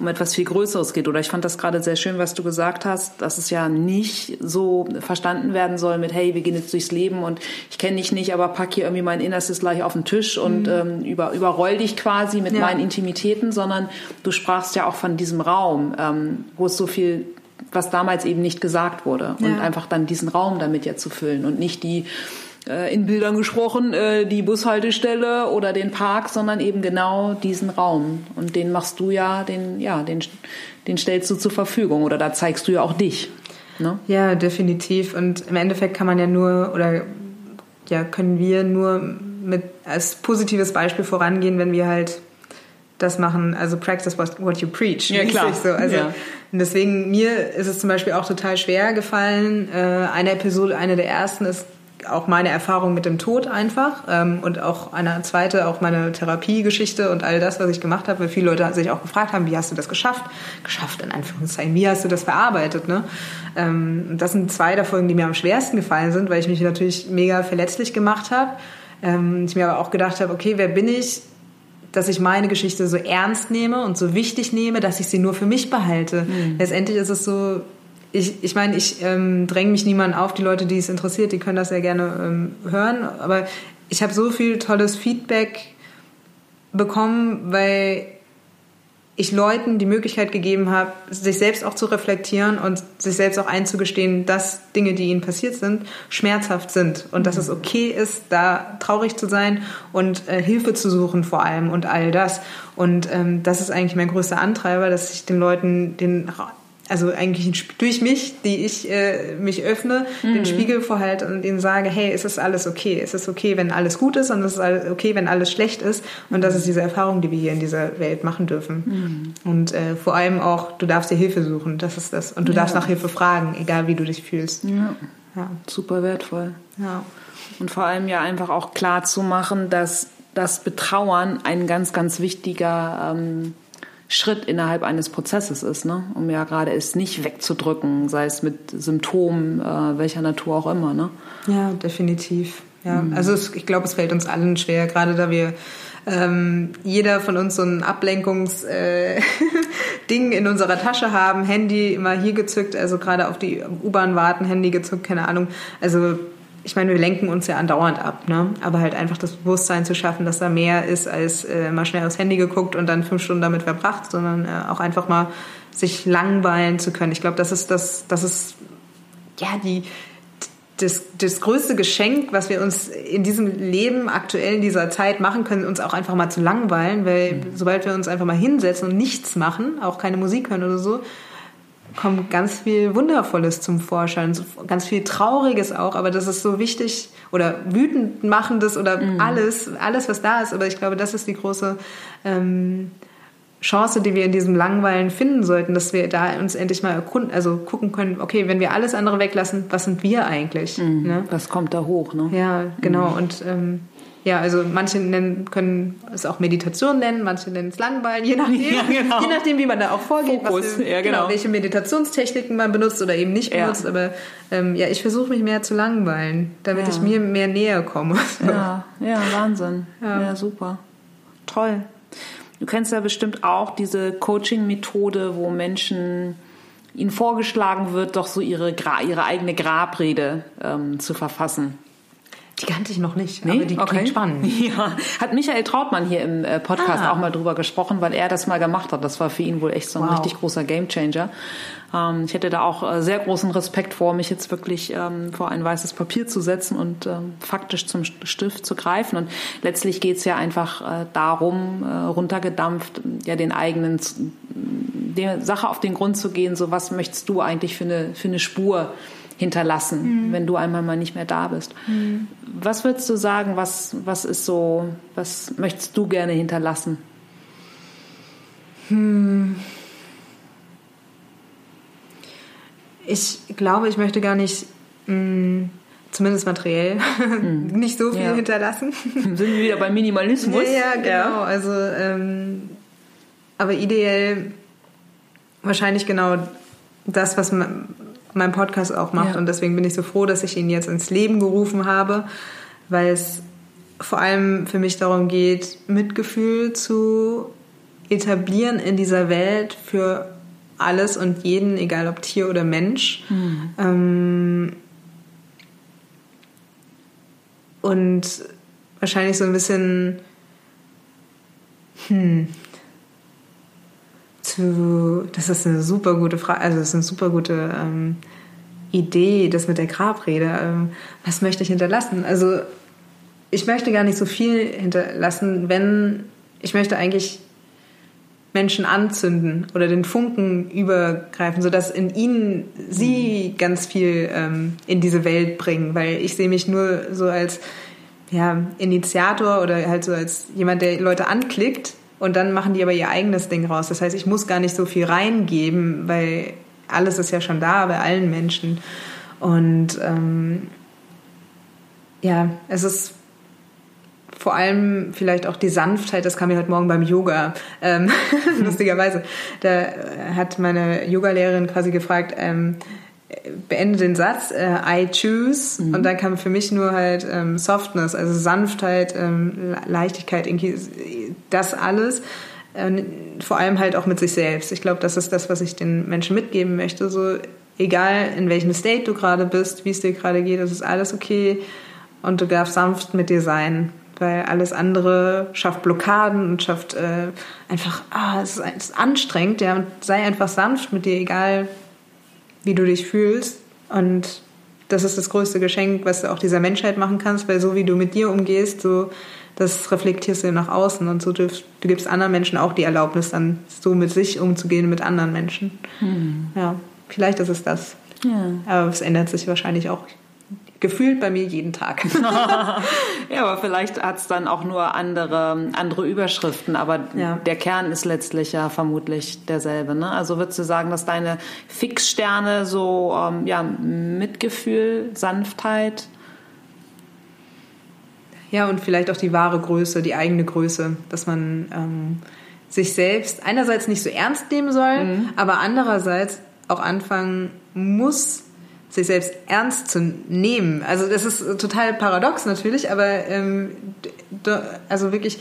um etwas viel Größeres geht. Oder ich fand das gerade sehr schön, was du gesagt hast, dass es ja nicht so verstanden werden soll mit, hey, wir gehen jetzt durchs Leben und ich kenne dich nicht, aber pack hier irgendwie mein Innerstes gleich auf den Tisch und mhm. ähm, über, überroll dich quasi mit ja. meinen Intimitäten, sondern du sprachst ja auch von diesem Raum, ähm, wo es so viel was damals eben nicht gesagt wurde und ja. einfach dann diesen Raum damit ja zu füllen und nicht die äh, in Bildern gesprochen, äh, die Bushaltestelle oder den Park, sondern eben genau diesen Raum. Und den machst du ja, den, ja, den, den stellst du zur Verfügung oder da zeigst du ja auch dich. Ne? Ja, definitiv. Und im Endeffekt kann man ja nur oder ja, können wir nur mit als positives Beispiel vorangehen, wenn wir halt das machen, also practice what you preach. Ja, klar. So. Also, ja. Und deswegen, mir ist es zum Beispiel auch total schwer gefallen. Äh, eine Episode, eine der ersten ist auch meine Erfahrung mit dem Tod einfach ähm, und auch eine zweite, auch meine Therapiegeschichte und all das, was ich gemacht habe, weil viele Leute sich auch gefragt haben, wie hast du das geschafft? Geschafft in Anführungszeichen, wie hast du das verarbeitet? Ne? Ähm, das sind zwei der Folgen, die mir am schwersten gefallen sind, weil ich mich natürlich mega verletzlich gemacht habe. Ähm, ich mir aber auch gedacht habe, okay, wer bin ich, dass ich meine Geschichte so ernst nehme und so wichtig nehme, dass ich sie nur für mich behalte. Mhm. Letztendlich ist es so, ich, ich meine, ich ähm, dränge mich niemanden auf. Die Leute, die es interessiert, die können das sehr gerne ähm, hören. Aber ich habe so viel tolles Feedback bekommen, weil ich Leuten die Möglichkeit gegeben habe, sich selbst auch zu reflektieren und sich selbst auch einzugestehen, dass Dinge, die ihnen passiert sind, schmerzhaft sind und dass es okay ist, da traurig zu sein und äh, Hilfe zu suchen vor allem und all das. Und ähm, das ist eigentlich mein größter Antreiber, dass ich den Leuten den also eigentlich durch mich, die ich äh, mich öffne, mhm. den Spiegel vorhalte und ihnen sage, hey, es ist alles okay. Es ist okay, wenn alles gut ist und es ist okay, wenn alles schlecht ist. Und das ist diese Erfahrung, die wir hier in dieser Welt machen dürfen. Mhm. Und äh, vor allem auch, du darfst dir Hilfe suchen. Das ist das. Und du ja. darfst nach Hilfe fragen, egal wie du dich fühlst. Ja. ja. Super wertvoll. Ja. Und vor allem ja einfach auch klar zu machen, dass das Betrauern ein ganz, ganz wichtiger ähm, Schritt innerhalb eines Prozesses ist, ne? um ja gerade es nicht wegzudrücken, sei es mit Symptomen äh, welcher Natur auch immer. Ne? Ja, definitiv. Ja, mhm. also es, ich glaube, es fällt uns allen schwer, gerade da wir ähm, jeder von uns so ein Ablenkungsding äh, in unserer Tasche haben, Handy immer hier gezückt, also gerade auf die U-Bahn warten, Handy gezückt, keine Ahnung. Also ich meine, wir lenken uns ja andauernd ab, ne? aber halt einfach das Bewusstsein zu schaffen, dass da mehr ist, als äh, mal schnell aufs Handy geguckt und dann fünf Stunden damit verbracht, sondern äh, auch einfach mal sich langweilen zu können. Ich glaube, das ist das, das ist ja die das, das größte Geschenk, was wir uns in diesem Leben aktuell in dieser Zeit machen können, uns auch einfach mal zu langweilen, weil mhm. sobald wir uns einfach mal hinsetzen und nichts machen, auch keine Musik hören oder so, kommt ganz viel Wundervolles zum Vorschein, ganz viel Trauriges auch, aber das ist so wichtig oder wütend machendes oder mhm. alles, alles was da ist. Aber ich glaube, das ist die große ähm, Chance, die wir in diesem Langweilen finden sollten, dass wir da uns endlich mal erkunden, also gucken können, okay, wenn wir alles andere weglassen, was sind wir eigentlich? Mhm. Ne? Was kommt da hoch? Ne? Ja, genau. Mhm. Und ähm, ja, also manche nennen, können es auch Meditation nennen, manche nennen es Langweilen, je nachdem, ja, genau. je nachdem, wie man da auch vorgeht, Fokus, wir, ja, genau. genau. welche Meditationstechniken man benutzt oder eben nicht benutzt. Ja. Aber ähm, ja, ich versuche mich mehr zu langweilen, damit ich mir mehr näher komme. Ja, ja, Wahnsinn. Ja. super. Toll. Du kennst ja bestimmt auch diese Coaching-Methode, wo Menschen ihnen vorgeschlagen wird, doch so ihre, ihre eigene Grabrede ähm, zu verfassen. Die kannte ich noch nicht, nee? aber die okay. klingt spannend. Ja, hat Michael Trautmann hier im äh, Podcast ah. auch mal drüber gesprochen, weil er das mal gemacht hat. Das war für ihn wohl echt so ein wow. richtig großer Gamechanger. Ähm, ich hätte da auch äh, sehr großen Respekt vor, mich jetzt wirklich ähm, vor ein weißes Papier zu setzen und ähm, faktisch zum Stift zu greifen. Und letztlich geht es ja einfach äh, darum, runtergedampft, ja den eigenen, der Sache auf den Grund zu gehen. So was möchtest du eigentlich für eine für eine Spur hinterlassen, mhm. wenn du einmal mal nicht mehr da bist. Mhm. Was würdest du sagen, was, was ist so, was möchtest du gerne hinterlassen? Hm. Ich glaube, ich möchte gar nicht, mh, hm, zumindest materiell, mhm. nicht so viel ja. hinterlassen. Sind wir wieder beim Minimalismus? Ja, ja genau. Ja. Also, ähm, aber ideell wahrscheinlich genau das, was man, mein Podcast auch macht. Ja. Und deswegen bin ich so froh, dass ich ihn jetzt ins Leben gerufen habe, weil es vor allem für mich darum geht, Mitgefühl zu etablieren in dieser Welt für alles und jeden, egal ob Tier oder Mensch. Mhm. Ähm, und wahrscheinlich so ein bisschen, hm, zu, das ist eine super gute Frage, also das ist eine super gute ähm, Idee, das mit der Grabrede. Ähm, was möchte ich hinterlassen? Also ich möchte gar nicht so viel hinterlassen, wenn ich möchte eigentlich Menschen anzünden oder den Funken übergreifen, sodass in ihnen sie ganz viel ähm, in diese Welt bringen, weil ich sehe mich nur so als ja, Initiator oder halt so als jemand, der Leute anklickt und dann machen die aber ihr eigenes Ding raus. Das heißt, ich muss gar nicht so viel reingeben, weil alles ist ja schon da bei allen Menschen. Und ähm, ja, es ist vor allem vielleicht auch die Sanftheit, das kam mir heute Morgen beim Yoga, ähm, lustigerweise. Da hat meine Yogalehrerin quasi gefragt, ähm, beende den Satz, äh, I choose, mhm. und dann kam für mich nur halt ähm, Softness, also Sanftheit, ähm, Leichtigkeit, das alles. Äh, vor allem halt auch mit sich selbst. Ich glaube, das ist das, was ich den Menschen mitgeben möchte. So egal in welchem State du gerade bist, wie es dir gerade geht, es ist alles okay und du darfst sanft mit dir sein, weil alles andere schafft Blockaden und schafft äh, einfach, ah, es ist, es ist anstrengend, ja, und sei einfach sanft mit dir, egal wie du dich fühlst und das ist das größte Geschenk, was du auch dieser Menschheit machen kannst, weil so wie du mit dir umgehst, so das reflektierst du nach außen und so dürft, du gibst anderen Menschen auch die Erlaubnis, dann so mit sich umzugehen, mit anderen Menschen. Hm. Ja, vielleicht ist es das. Ja. Aber es ändert sich wahrscheinlich auch gefühlt bei mir jeden Tag. ja, aber vielleicht hat es dann auch nur andere, andere Überschriften, aber ja. der Kern ist letztlich ja vermutlich derselbe. Ne? Also würdest du sagen, dass deine Fixsterne so ähm, ja, Mitgefühl, Sanftheit, ja, und vielleicht auch die wahre Größe, die eigene Größe, dass man ähm, sich selbst einerseits nicht so ernst nehmen soll, mhm. aber andererseits auch anfangen muss, sich selbst ernst zu nehmen. Also das ist total paradox natürlich, aber ähm, also wirklich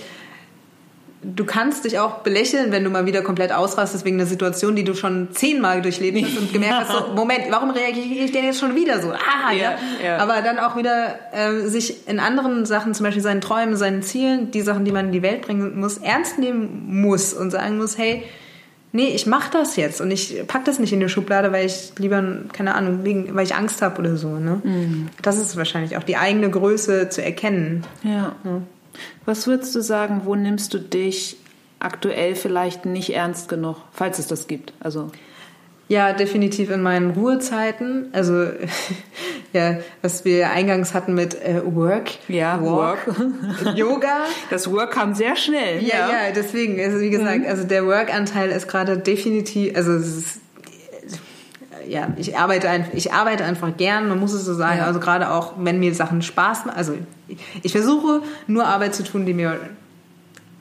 du kannst dich auch belächeln, wenn du mal wieder komplett ausrastest wegen einer Situation, die du schon zehnmal durchlebt hast und gemerkt hast, so, Moment, warum reagiere ich denn jetzt schon wieder so? Ah, ja. ja. Aber dann auch wieder äh, sich in anderen Sachen, zum Beispiel seinen Träumen, seinen Zielen, die Sachen, die man in die Welt bringen muss, ernst nehmen muss und sagen muss, hey, nee, ich mach das jetzt und ich pack das nicht in die Schublade, weil ich lieber, keine Ahnung, wegen, weil ich Angst habe oder so. Ne? Mhm. Das ist wahrscheinlich auch die eigene Größe zu erkennen. ja. ja. Was würdest du sagen, wo nimmst du dich aktuell vielleicht nicht ernst genug, falls es das gibt? Also ja, definitiv in meinen Ruhezeiten. Also ja, was wir eingangs hatten mit äh, Work, ja, Walk, Work. Yoga. Das Work kam sehr schnell. Ja, ja, ja deswegen. Also wie gesagt, mhm. also der Work-Anteil ist gerade definitiv, also es ist ja, ich arbeite, einfach, ich arbeite einfach gern, man muss es so sagen. Ja. Also gerade auch, wenn mir Sachen Spaß machen. Also ich, ich versuche nur Arbeit zu tun, die mir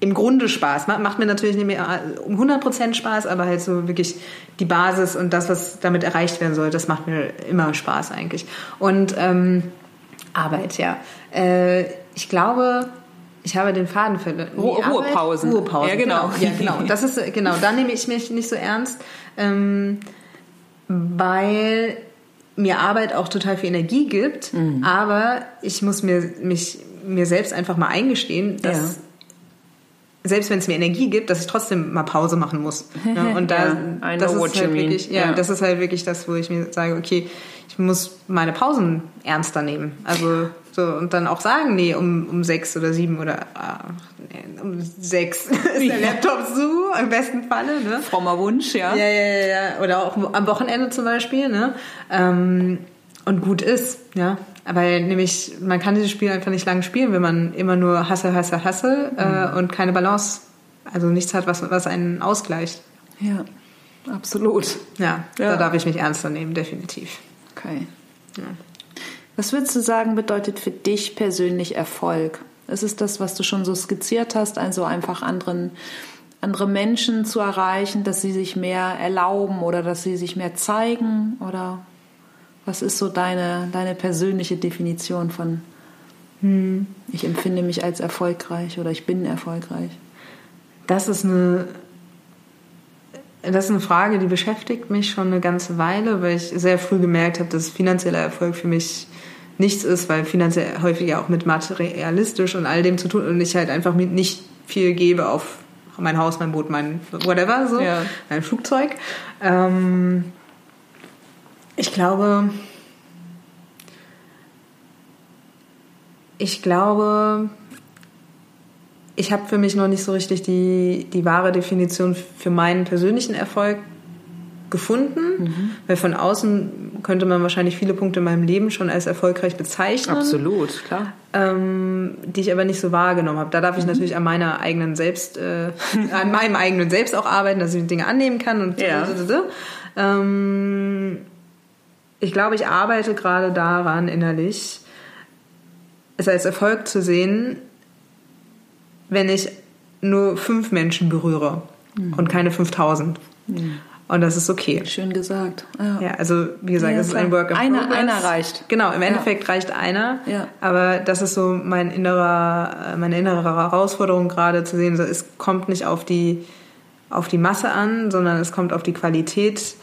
im Grunde Spaß macht. Macht mir natürlich nicht mehr um 100% Spaß, aber halt so wirklich die Basis und das, was damit erreicht werden soll, das macht mir immer Spaß eigentlich. Und ähm, Arbeit, ja. Äh, ich glaube, ich habe den Faden verloren. Ruhepausen. Ruhepausen. Ja, genau. genau. Ja, genau. Das ist, genau, da nehme ich mich nicht so ernst. Ähm, weil mir Arbeit auch total viel Energie gibt, mhm. aber ich muss mir, mich, mir selbst einfach mal eingestehen, dass ja. Selbst wenn es mir Energie gibt, dass ich trotzdem mal Pause machen muss. Ja, und da, ja, das ist halt wirklich, ja, das ist halt wirklich das, wo ich mir sage, okay, ich muss meine Pausen ernster nehmen. Also so, und dann auch sagen, nee, um, um sechs oder sieben oder ach, nee, um sechs ist der Laptop zu, im besten Falle. Ne? Frommer Wunsch, ja. Ja, ja, ja, ja. Oder auch am Wochenende zum Beispiel. Ne? Ähm, und gut ist, ja. Aber nämlich, man kann dieses Spiel einfach nicht lange spielen, wenn man immer nur hasse, hasse, hasse äh, mhm. und keine Balance, also nichts hat, was, was einen ausgleicht. Ja, absolut. Ja, ja. da darf ich mich ernster nehmen, definitiv. Okay. Ja. Was würdest du sagen, bedeutet für dich persönlich Erfolg? Ist es das, was du schon so skizziert hast, also einfach anderen, andere Menschen zu erreichen, dass sie sich mehr erlauben oder dass sie sich mehr zeigen? Oder was ist so deine, deine persönliche Definition von hm. ich empfinde mich als erfolgreich oder ich bin erfolgreich? Das ist eine das ist eine Frage, die beschäftigt mich schon eine ganze Weile, weil ich sehr früh gemerkt habe, dass finanzieller Erfolg für mich nichts ist, weil finanziell häufig ja auch mit materialistisch und all dem zu tun und ich halt einfach nicht viel gebe auf mein Haus, mein Boot, mein whatever, so, ja. mein Flugzeug. Ähm, ich glaube, ich glaube, ich habe für mich noch nicht so richtig die, die wahre Definition für meinen persönlichen Erfolg gefunden, mhm. weil von außen könnte man wahrscheinlich viele Punkte in meinem Leben schon als erfolgreich bezeichnen. Absolut, klar. Ähm, die ich aber nicht so wahrgenommen habe. Da darf ich mhm. natürlich an meiner eigenen Selbst, äh, an meinem eigenen Selbst auch arbeiten, dass ich Dinge annehmen kann und ja. ähm, ich glaube, ich arbeite gerade daran innerlich, es als Erfolg zu sehen, wenn ich nur fünf Menschen berühre mhm. und keine 5000. Mhm. Und das ist okay. Schön gesagt. Ja, ja also wie gesagt, ja, es ist ein Work in einer, Progress. Einer reicht. Genau, im Endeffekt ja. reicht einer. Ja. Aber das ist so mein innerer, meine innere Herausforderung gerade zu sehen. So, es kommt nicht auf die, auf die Masse an, sondern es kommt auf die Qualität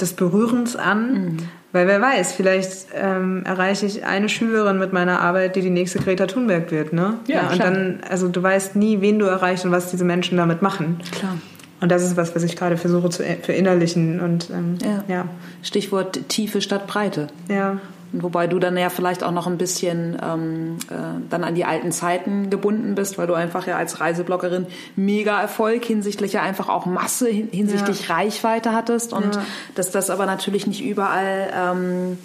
des Berührens an. Mhm. Weil wer weiß, vielleicht ähm, erreiche ich eine Schülerin mit meiner Arbeit, die die nächste Greta Thunberg wird, ne? Ja, ja und dann, also du weißt nie, wen du erreichst und was diese Menschen damit machen. Klar. Und das ist was, was ich gerade versuche zu verinnerlichen und ähm, ja. ja. Stichwort Tiefe statt Breite. Ja. Wobei du dann ja vielleicht auch noch ein bisschen ähm, äh, dann an die alten Zeiten gebunden bist, weil du einfach ja als Reisebloggerin mega Erfolg hinsichtlich ja einfach auch Masse hinsichtlich ja. Reichweite hattest und ja. dass das aber natürlich nicht überall ähm,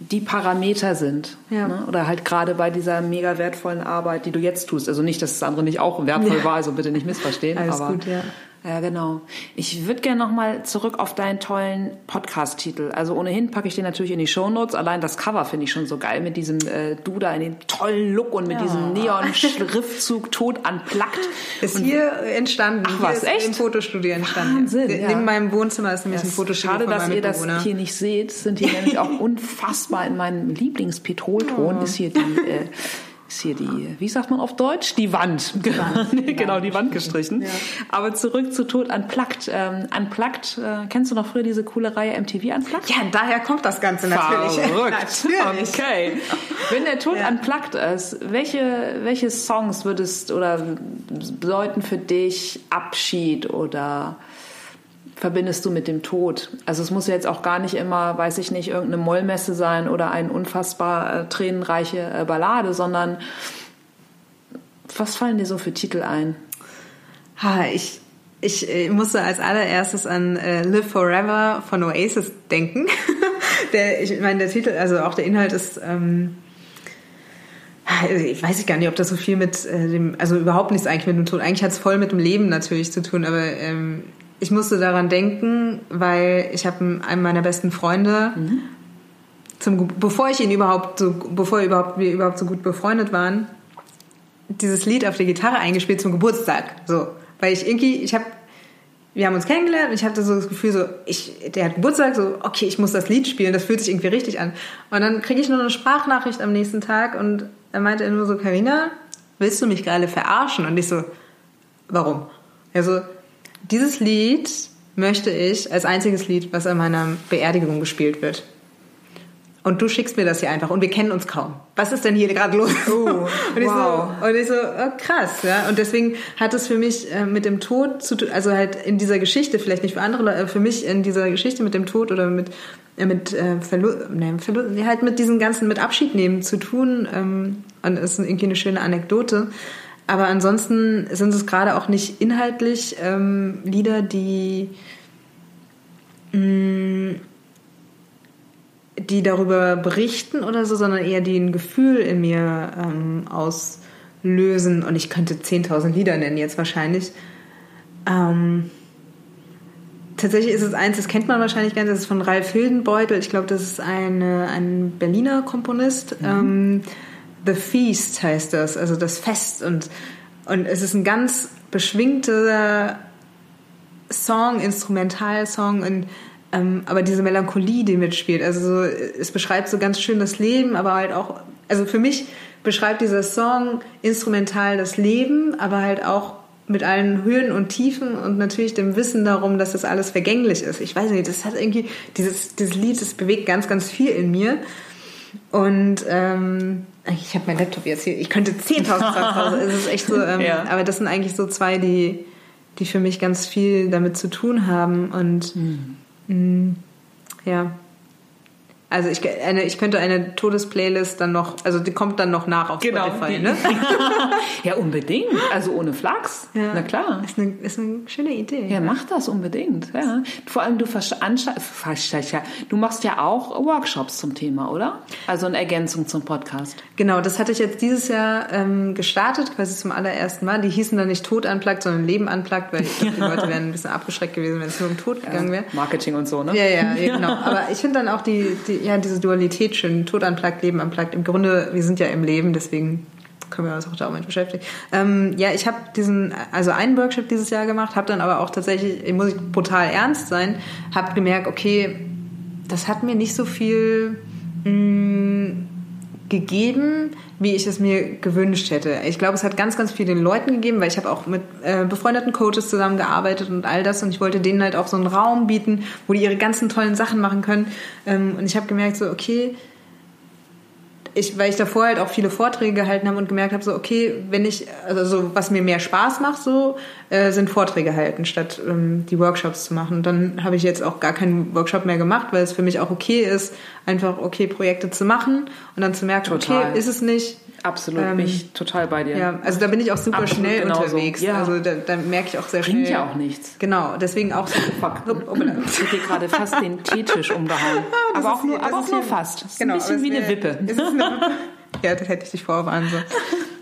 die Parameter sind. Ja. Ne? Oder halt gerade bei dieser mega wertvollen Arbeit, die du jetzt tust. Also nicht, dass das andere nicht auch wertvoll war, also bitte nicht missverstehen. Alles aber, gut, ja. Ja, genau. Ich würde gerne nochmal zurück auf deinen tollen Podcast-Titel. Also ohnehin packe ich den natürlich in die Shownotes. Allein das Cover finde ich schon so geil mit diesem äh, Du da in den tollen Look und mit ja. diesem Neon-Schriftzug Tod anplackt. Ist und, hier entstanden. Ach, was, hier echt? Im Fotostudio entstanden. Wahnsinn, ja. Neben meinem Wohnzimmer ist nämlich das ein Fotostudio Schade, dass ihr das hier nicht seht. Sind hier nämlich auch unfassbar in meinem Lieblingspetrolton oh. ist hier die... Äh, ist hier die, wie sagt man auf Deutsch? Die Wand. Die Wand. genau, die Wand gestrichen. Ja. Aber zurück zu Tod Unplugged. Ähm, Unplugged, äh, kennst du noch früher diese coole Reihe MTV Unplugged? Ja, daher kommt das Ganze natürlich. Verrückt. natürlich. Okay. Wenn der Tod ja. Unplugged ist, welche, welche Songs würdest oder bedeuten für dich Abschied oder verbindest du mit dem Tod? Also es muss ja jetzt auch gar nicht immer, weiß ich nicht, irgendeine Mollmesse sein oder eine unfassbar äh, tränenreiche äh, Ballade, sondern was fallen dir so für Titel ein? Ha, ich, ich, ich musste als allererstes an äh, Live Forever von Oasis denken. der, ich meine, der Titel, also auch der Inhalt ist... Ähm, ich weiß gar nicht, ob das so viel mit äh, dem, also überhaupt nichts eigentlich mit dem Tod. Eigentlich hat es voll mit dem Leben natürlich zu tun, aber ähm, ich musste daran denken, weil ich habe einen meiner besten Freunde, mhm. zum, bevor ich ihn überhaupt so, bevor überhaupt, wir überhaupt so gut befreundet waren, dieses Lied auf der Gitarre eingespielt zum Geburtstag. So, weil ich irgendwie, ich habe, wir haben uns kennengelernt und ich hatte so das Gefühl, so, ich, der hat Geburtstag, so, okay, ich muss das Lied spielen, das fühlt sich irgendwie richtig an. Und dann kriege ich nur eine Sprachnachricht am nächsten Tag und er meinte nur so, Karina, willst du mich gerade verarschen? Und ich so, warum? Also, dieses Lied möchte ich als einziges Lied, was an meiner Beerdigung gespielt wird. Und du schickst mir das hier einfach und wir kennen uns kaum. Was ist denn hier gerade los? Oh, und, ich wow. so, und ich so, oh, krass, ja. Und deswegen hat es für mich äh, mit dem Tod zu tun, also halt in dieser Geschichte, vielleicht nicht für andere Leute, für mich in dieser Geschichte mit dem Tod oder mit, äh, mit äh, Verlust, ne, Verlust, halt mit diesen ganzen, mit Abschied nehmen zu tun. Ähm, und es ist irgendwie eine schöne Anekdote. Aber ansonsten sind es gerade auch nicht inhaltlich ähm, Lieder, die, mh, mm, die darüber berichten oder so, sondern eher die ein Gefühl in mir ähm, auslösen. Und ich könnte 10.000 Lieder nennen jetzt wahrscheinlich. Ähm, tatsächlich ist es eins, das kennt man wahrscheinlich ganz, das ist von Ralf Hildenbeutel. Ich glaube, das ist eine, ein Berliner Komponist. Mhm. The Feast heißt das, also das Fest. Und, und es ist ein ganz beschwingter Song, Instrumentalsong, und, ähm, aber diese Melancholie, die mitspielt. Also so, es beschreibt so ganz schön das Leben, aber halt auch, also für mich beschreibt dieser Song instrumental das Leben, aber halt auch mit allen Höhen und Tiefen und natürlich dem Wissen darum, dass das alles vergänglich ist. Ich weiß nicht, das hat irgendwie, dieses, dieses Lied, das bewegt ganz, ganz viel in mir. Und ähm, ich habe meinen Laptop jetzt hier. Ich könnte 10.000 Songs Es ist echt so. Ähm, ja. Aber das sind eigentlich so zwei, die, die für mich ganz viel damit zu tun haben. Und mhm. mh, ja, also ich, eine, ich könnte eine Todesplaylist dann noch, also die kommt dann noch nach auf genau, Spotify, ne? ja, unbedingt. Also ohne Flachs. Ja. Na klar. Ist eine, ist eine schöne Idee. Ja, ja, mach das unbedingt. Ja. Vor allem du du machst ja auch Workshops zum Thema, oder? Also in Ergänzung zum Podcast. Genau, das hatte ich jetzt dieses Jahr ähm, gestartet, quasi zum allerersten Mal. Die hießen dann nicht Tod anplagt, sondern Leben anplagt, weil ich glaube, die Leute wären ein bisschen abgeschreckt gewesen, wenn es nur um Tod gegangen wäre. Marketing und so, ne? Ja, ja, ja genau. Aber ich finde dann auch die, die ja, diese Dualität schön. Tod anplagt, Leben anplagt. Im Grunde, wir sind ja im Leben, deswegen können wir uns auch da damit beschäftigen. Ähm, ja, ich habe diesen, also einen Workshop dieses Jahr gemacht, habe dann aber auch tatsächlich, muss ich brutal ernst sein, habe gemerkt, okay, das hat mir nicht so viel mh, mm, gegeben, wie ich es mir gewünscht hätte. Ich glaube, es hat ganz, ganz viel den Leuten gegeben, weil ich habe auch mit äh, befreundeten Coaches zusammengearbeitet und all das und ich wollte denen halt auch so einen Raum bieten, wo die ihre ganzen tollen Sachen machen können. Ähm, und ich habe gemerkt, so, okay, ich, weil ich davor halt auch viele Vorträge gehalten habe und gemerkt habe, so, okay, wenn ich, also so, was mir mehr Spaß macht, so, äh, sind Vorträge halten, statt ähm, die Workshops zu machen. Und dann habe ich jetzt auch gar keinen Workshop mehr gemacht, weil es für mich auch okay ist, einfach okay Projekte zu machen und dann zu merken, Total. okay, ist es nicht, Absolut, ähm, bin ich total bei dir. Ja, also da bin ich auch super Absolut schnell genauso. unterwegs. Ja. Also da, da, merke ich auch sehr Bringt schnell. ja auch nichts. Genau, deswegen auch so. Fuck. Ich hätte gerade fast den Teetisch umgehauen. Ah, aber auch, nur, aber auch nur fast. Das ist genau, ein bisschen wie eine Wippe. Ist eine Wippe? Ja, das hätte ich dich vorwarnen so.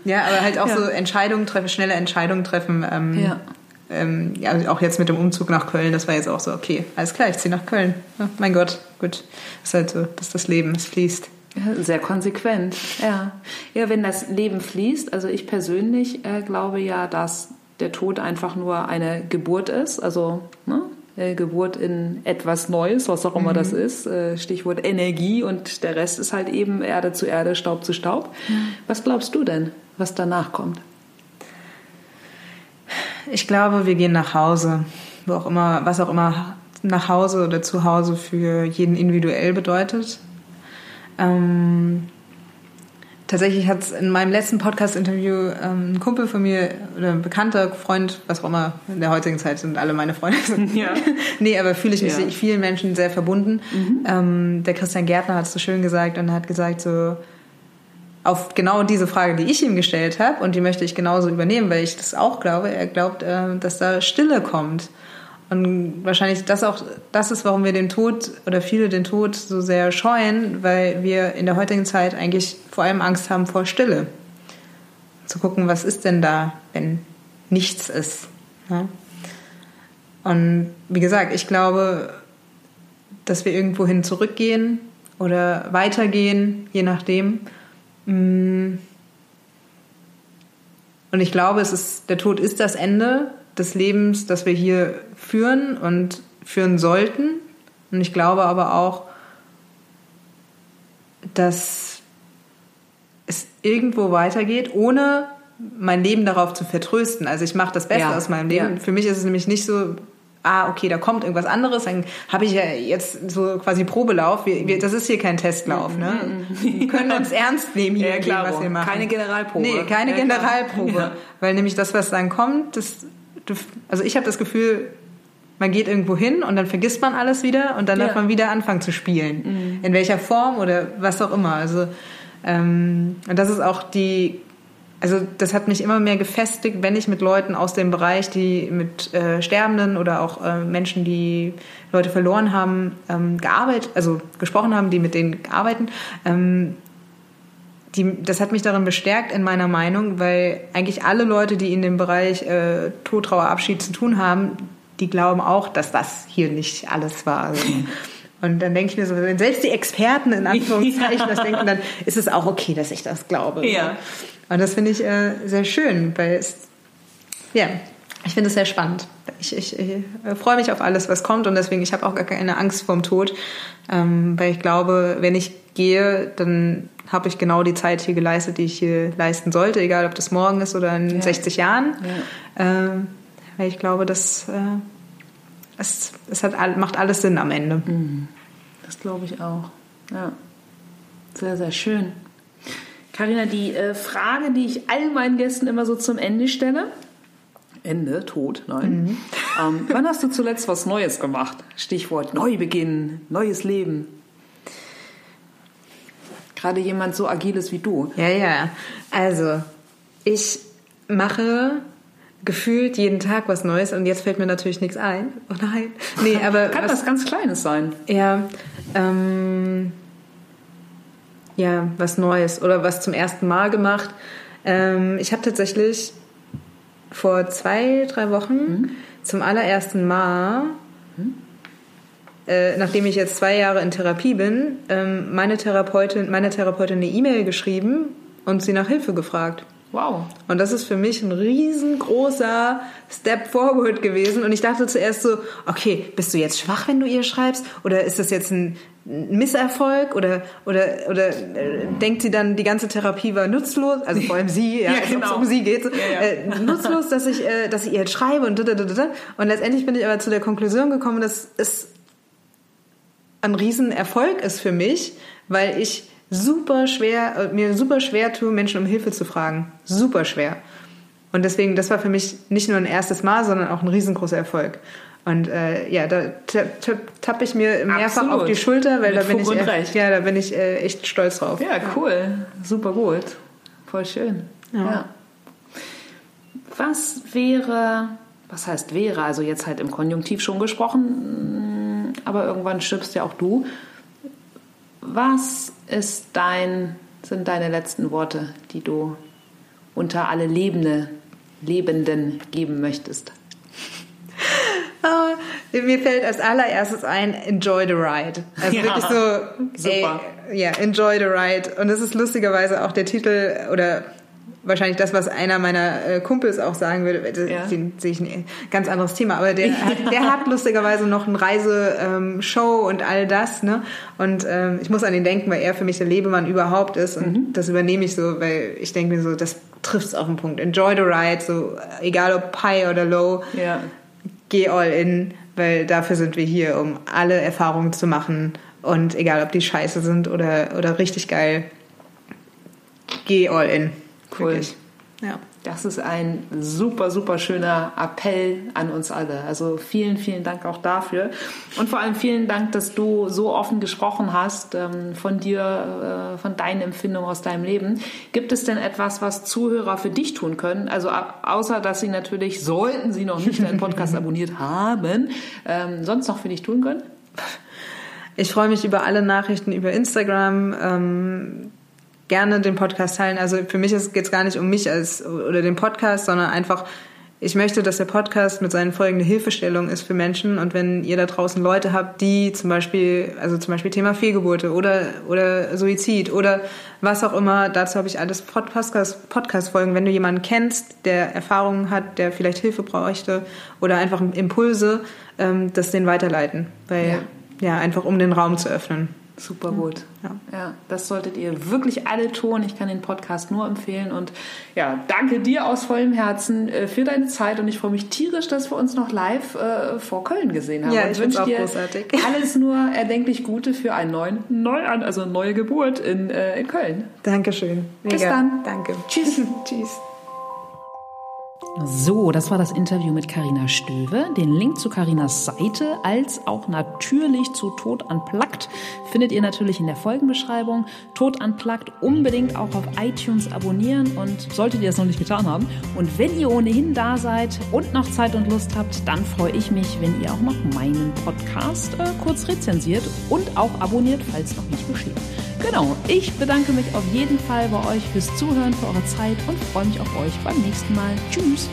Ja, aber halt auch ja. so Entscheidungen treffen, schnelle Entscheidungen treffen. Ähm, ja. Ähm, ja, auch jetzt mit dem Umzug nach Köln, das war jetzt auch so, okay, alles klar, ich ziehe nach Köln. Oh, mein Gott, gut. Das ist halt so, das ist das Leben, es fließt. Sehr konsequent, ja. Ja, wenn das Leben fließt, also ich persönlich äh, glaube ja, dass der Tod einfach nur eine Geburt ist, also ne, äh, Geburt in etwas Neues, was auch immer mhm. das ist, äh, Stichwort Energie und der Rest ist halt eben Erde zu Erde, Staub zu Staub. Mhm. Was glaubst du denn, was danach kommt? Ich glaube, wir gehen nach Hause, wo auch immer, was auch immer nach Hause oder zu Hause für jeden individuell bedeutet. Ähm, tatsächlich hat es in meinem letzten Podcast-Interview ähm, ein Kumpel von mir oder ein bekannter Freund, was auch immer, in der heutigen Zeit sind alle meine Freunde. Ja. nee, aber fühle ich mich ja. vielen Menschen sehr verbunden. Mhm. Ähm, der Christian Gärtner hat es so schön gesagt und hat gesagt so, auf genau diese Frage, die ich ihm gestellt habe, und die möchte ich genauso übernehmen, weil ich das auch glaube. Er glaubt, äh, dass da Stille kommt. Und wahrscheinlich das auch, das ist, warum wir den Tod oder viele den Tod so sehr scheuen, weil wir in der heutigen Zeit eigentlich vor allem Angst haben vor Stille. Zu gucken, was ist denn da, wenn nichts ist. Ja? Und wie gesagt, ich glaube, dass wir irgendwohin zurückgehen oder weitergehen, je nachdem. Mm. Und ich glaube, es ist, der Tod ist das Ende des Lebens, das wir hier führen und führen sollten. Und ich glaube aber auch, dass es irgendwo weitergeht, ohne mein Leben darauf zu vertrösten. Also ich mache das Beste ja, aus meinem Leben. Ja. Für mich ist es nämlich nicht so, ah, okay, da kommt irgendwas anderes, dann habe ich ja jetzt so quasi Probelauf. Wir, wir, das ist hier kein Testlauf. Ne? Wir können uns ernst nehmen hier, ja, klar, was wir machen. Keine Generalprobe. Nee, keine ja, Generalprobe. Weil nämlich das, was dann kommt, das, also ich habe das Gefühl, man geht irgendwo hin und dann vergisst man alles wieder und dann ja. darf man wieder anfangen zu spielen. Mhm. In welcher Form oder was auch immer. Also ähm, und das ist auch die, also das hat mich immer mehr gefestigt, wenn ich mit Leuten aus dem Bereich, die mit äh, Sterbenden oder auch äh, Menschen, die Leute verloren haben, ähm, gearbeitet, also gesprochen haben, die mit denen arbeiten. Ähm, die, das hat mich darin bestärkt in meiner Meinung, weil eigentlich alle Leute, die in dem Bereich äh, Tod, Trauer, Abschied zu tun haben, die glauben auch, dass das hier nicht alles war. Also, und dann denke ich mir so, wenn selbst die Experten in Anführungszeichen ja. das denken, dann ist es auch okay, dass ich das glaube. Ja. Und das finde ich äh, sehr schön, weil es, ja, ich finde es sehr spannend. Ich, ich, ich äh, freue mich auf alles, was kommt und deswegen, ich habe auch gar keine Angst vorm Tod, ähm, weil ich glaube, wenn ich gehe, dann habe ich genau die Zeit hier geleistet, die ich hier leisten sollte, egal ob das morgen ist oder in ja. 60 Jahren. Ja. Ähm, weil ich glaube, das, äh, es, es hat, macht alles Sinn am Ende. Mhm. Das glaube ich auch. Ja. Sehr, sehr schön. Karina, die äh, Frage, die ich all meinen Gästen immer so zum Ende stelle, Ende, Tod, nein. Mhm. Ähm, wann hast du zuletzt was Neues gemacht? Stichwort Neubeginn, neues Leben. Gerade jemand so agiles wie du. Ja, ja. Also, ich mache gefühlt jeden Tag was Neues und jetzt fällt mir natürlich nichts ein. Oh nein. Nee, aber. Kann was, was ganz Kleines sein. Ja. Ähm, ja, was Neues oder was zum ersten Mal gemacht. Ähm, ich habe tatsächlich vor zwei, drei Wochen mhm. zum allerersten Mal, mhm. äh, nachdem ich jetzt zwei Jahre in Therapie bin, ähm, meine Therapeutin, meine Therapeutin eine E-Mail geschrieben und sie nach Hilfe gefragt. Wow. Und das ist für mich ein riesengroßer Step forward gewesen. Und ich dachte zuerst so, okay, bist du jetzt schwach, wenn du ihr schreibst? Oder ist das jetzt ein Misserfolg? Oder, oder, oder äh, denkt sie dann, die ganze Therapie war nutzlos? Also vor allem sie, ja, ja genau. um sie geht ja, ja. Äh, nutzlos, dass ich, äh, dass ich ihr jetzt schreibe und da, da, da, da. Und letztendlich bin ich aber zu der Konklusion gekommen, dass es ein Riesenerfolg ist für mich, weil ich super schwer, äh, mir super schwer tue, Menschen um Hilfe zu fragen. Super schwer. Und deswegen, das war für mich nicht nur ein erstes Mal, sondern auch ein riesengroßer Erfolg. Und äh, ja, da tappe ich mir mehrfach Absolut. auf die Schulter, weil Mit da bin Fug ich echt, ja, da bin ich äh, echt stolz drauf. Ja, cool, ja. super gut, voll schön. Ja. ja. Was wäre, was heißt wäre? Also jetzt halt im Konjunktiv schon gesprochen, aber irgendwann stirbst ja auch du. Was ist dein, sind deine letzten Worte, die du unter alle Lebende, Lebenden geben möchtest? Oh, mir fällt als allererstes ein, enjoy the ride. Also ja, wirklich so, super. Ey, ja, enjoy the ride. Und das ist lustigerweise auch der Titel oder wahrscheinlich das, was einer meiner äh, Kumpels auch sagen würde. Ja. Den sehe ich ein ganz anderes Thema. Aber der, hat, der hat lustigerweise noch eine Reiseshow ähm, und all das. Ne? Und ähm, ich muss an ihn denken, weil er für mich der Lebemann überhaupt ist. Und mhm. das übernehme ich so, weil ich denke mir so, das trifft es auf den Punkt. Enjoy the ride, so egal ob high oder low. Ja. Geh all in, weil dafür sind wir hier, um alle Erfahrungen zu machen. Und egal, ob die scheiße sind oder, oder richtig geil, geh all in. Cool. Wirklich. Ja. Das ist ein super, super schöner Appell an uns alle. Also vielen, vielen Dank auch dafür. Und vor allem vielen Dank, dass du so offen gesprochen hast ähm, von dir, äh, von deinen Empfindungen aus deinem Leben. Gibt es denn etwas, was Zuhörer für dich tun können? Also außer, dass sie natürlich, sollten sie noch nicht deinen Podcast abonniert haben, ähm, sonst noch für dich tun können? Ich freue mich über alle Nachrichten über Instagram. Gerne den Podcast teilen. Also für mich geht es gar nicht um mich als oder den Podcast, sondern einfach, ich möchte, dass der Podcast mit seinen Folgen eine Hilfestellung ist für Menschen. Und wenn ihr da draußen Leute habt, die zum Beispiel, also zum Beispiel Thema Fehlgeburte oder, oder Suizid oder was auch immer, dazu habe ich alles Podcast-Folgen. Podcast wenn du jemanden kennst, der Erfahrungen hat, der vielleicht Hilfe bräuchte oder einfach Impulse, ähm, das den weiterleiten. Weil, ja. ja, einfach um den Raum zu öffnen. Super gut. Ja. ja, das solltet ihr wirklich alle tun. Ich kann den Podcast nur empfehlen. Und ja, danke dir aus vollem Herzen äh, für deine Zeit. Und ich freue mich tierisch, dass wir uns noch live äh, vor Köln gesehen haben. Ja, ich wünsche dir großartig. alles nur erdenklich Gute für einen neuen Neuan, also eine neue Geburt in, äh, in Köln. Dankeschön. Mega. Bis dann. Danke. Tschüss. Tschüss. So, das war das Interview mit Karina Stöwe. Den Link zu Karinas Seite als auch natürlich zu Tod Unplugged findet ihr natürlich in der Folgenbeschreibung. Tod Unplugged unbedingt auch auf iTunes abonnieren und solltet ihr es noch nicht getan haben. Und wenn ihr ohnehin da seid und noch Zeit und Lust habt, dann freue ich mich, wenn ihr auch noch meinen Podcast äh, kurz rezensiert und auch abonniert, falls noch nicht geschehen. Genau, ich bedanke mich auf jeden Fall bei euch fürs Zuhören, für eure Zeit und freue mich auf euch beim nächsten Mal. Tschüss!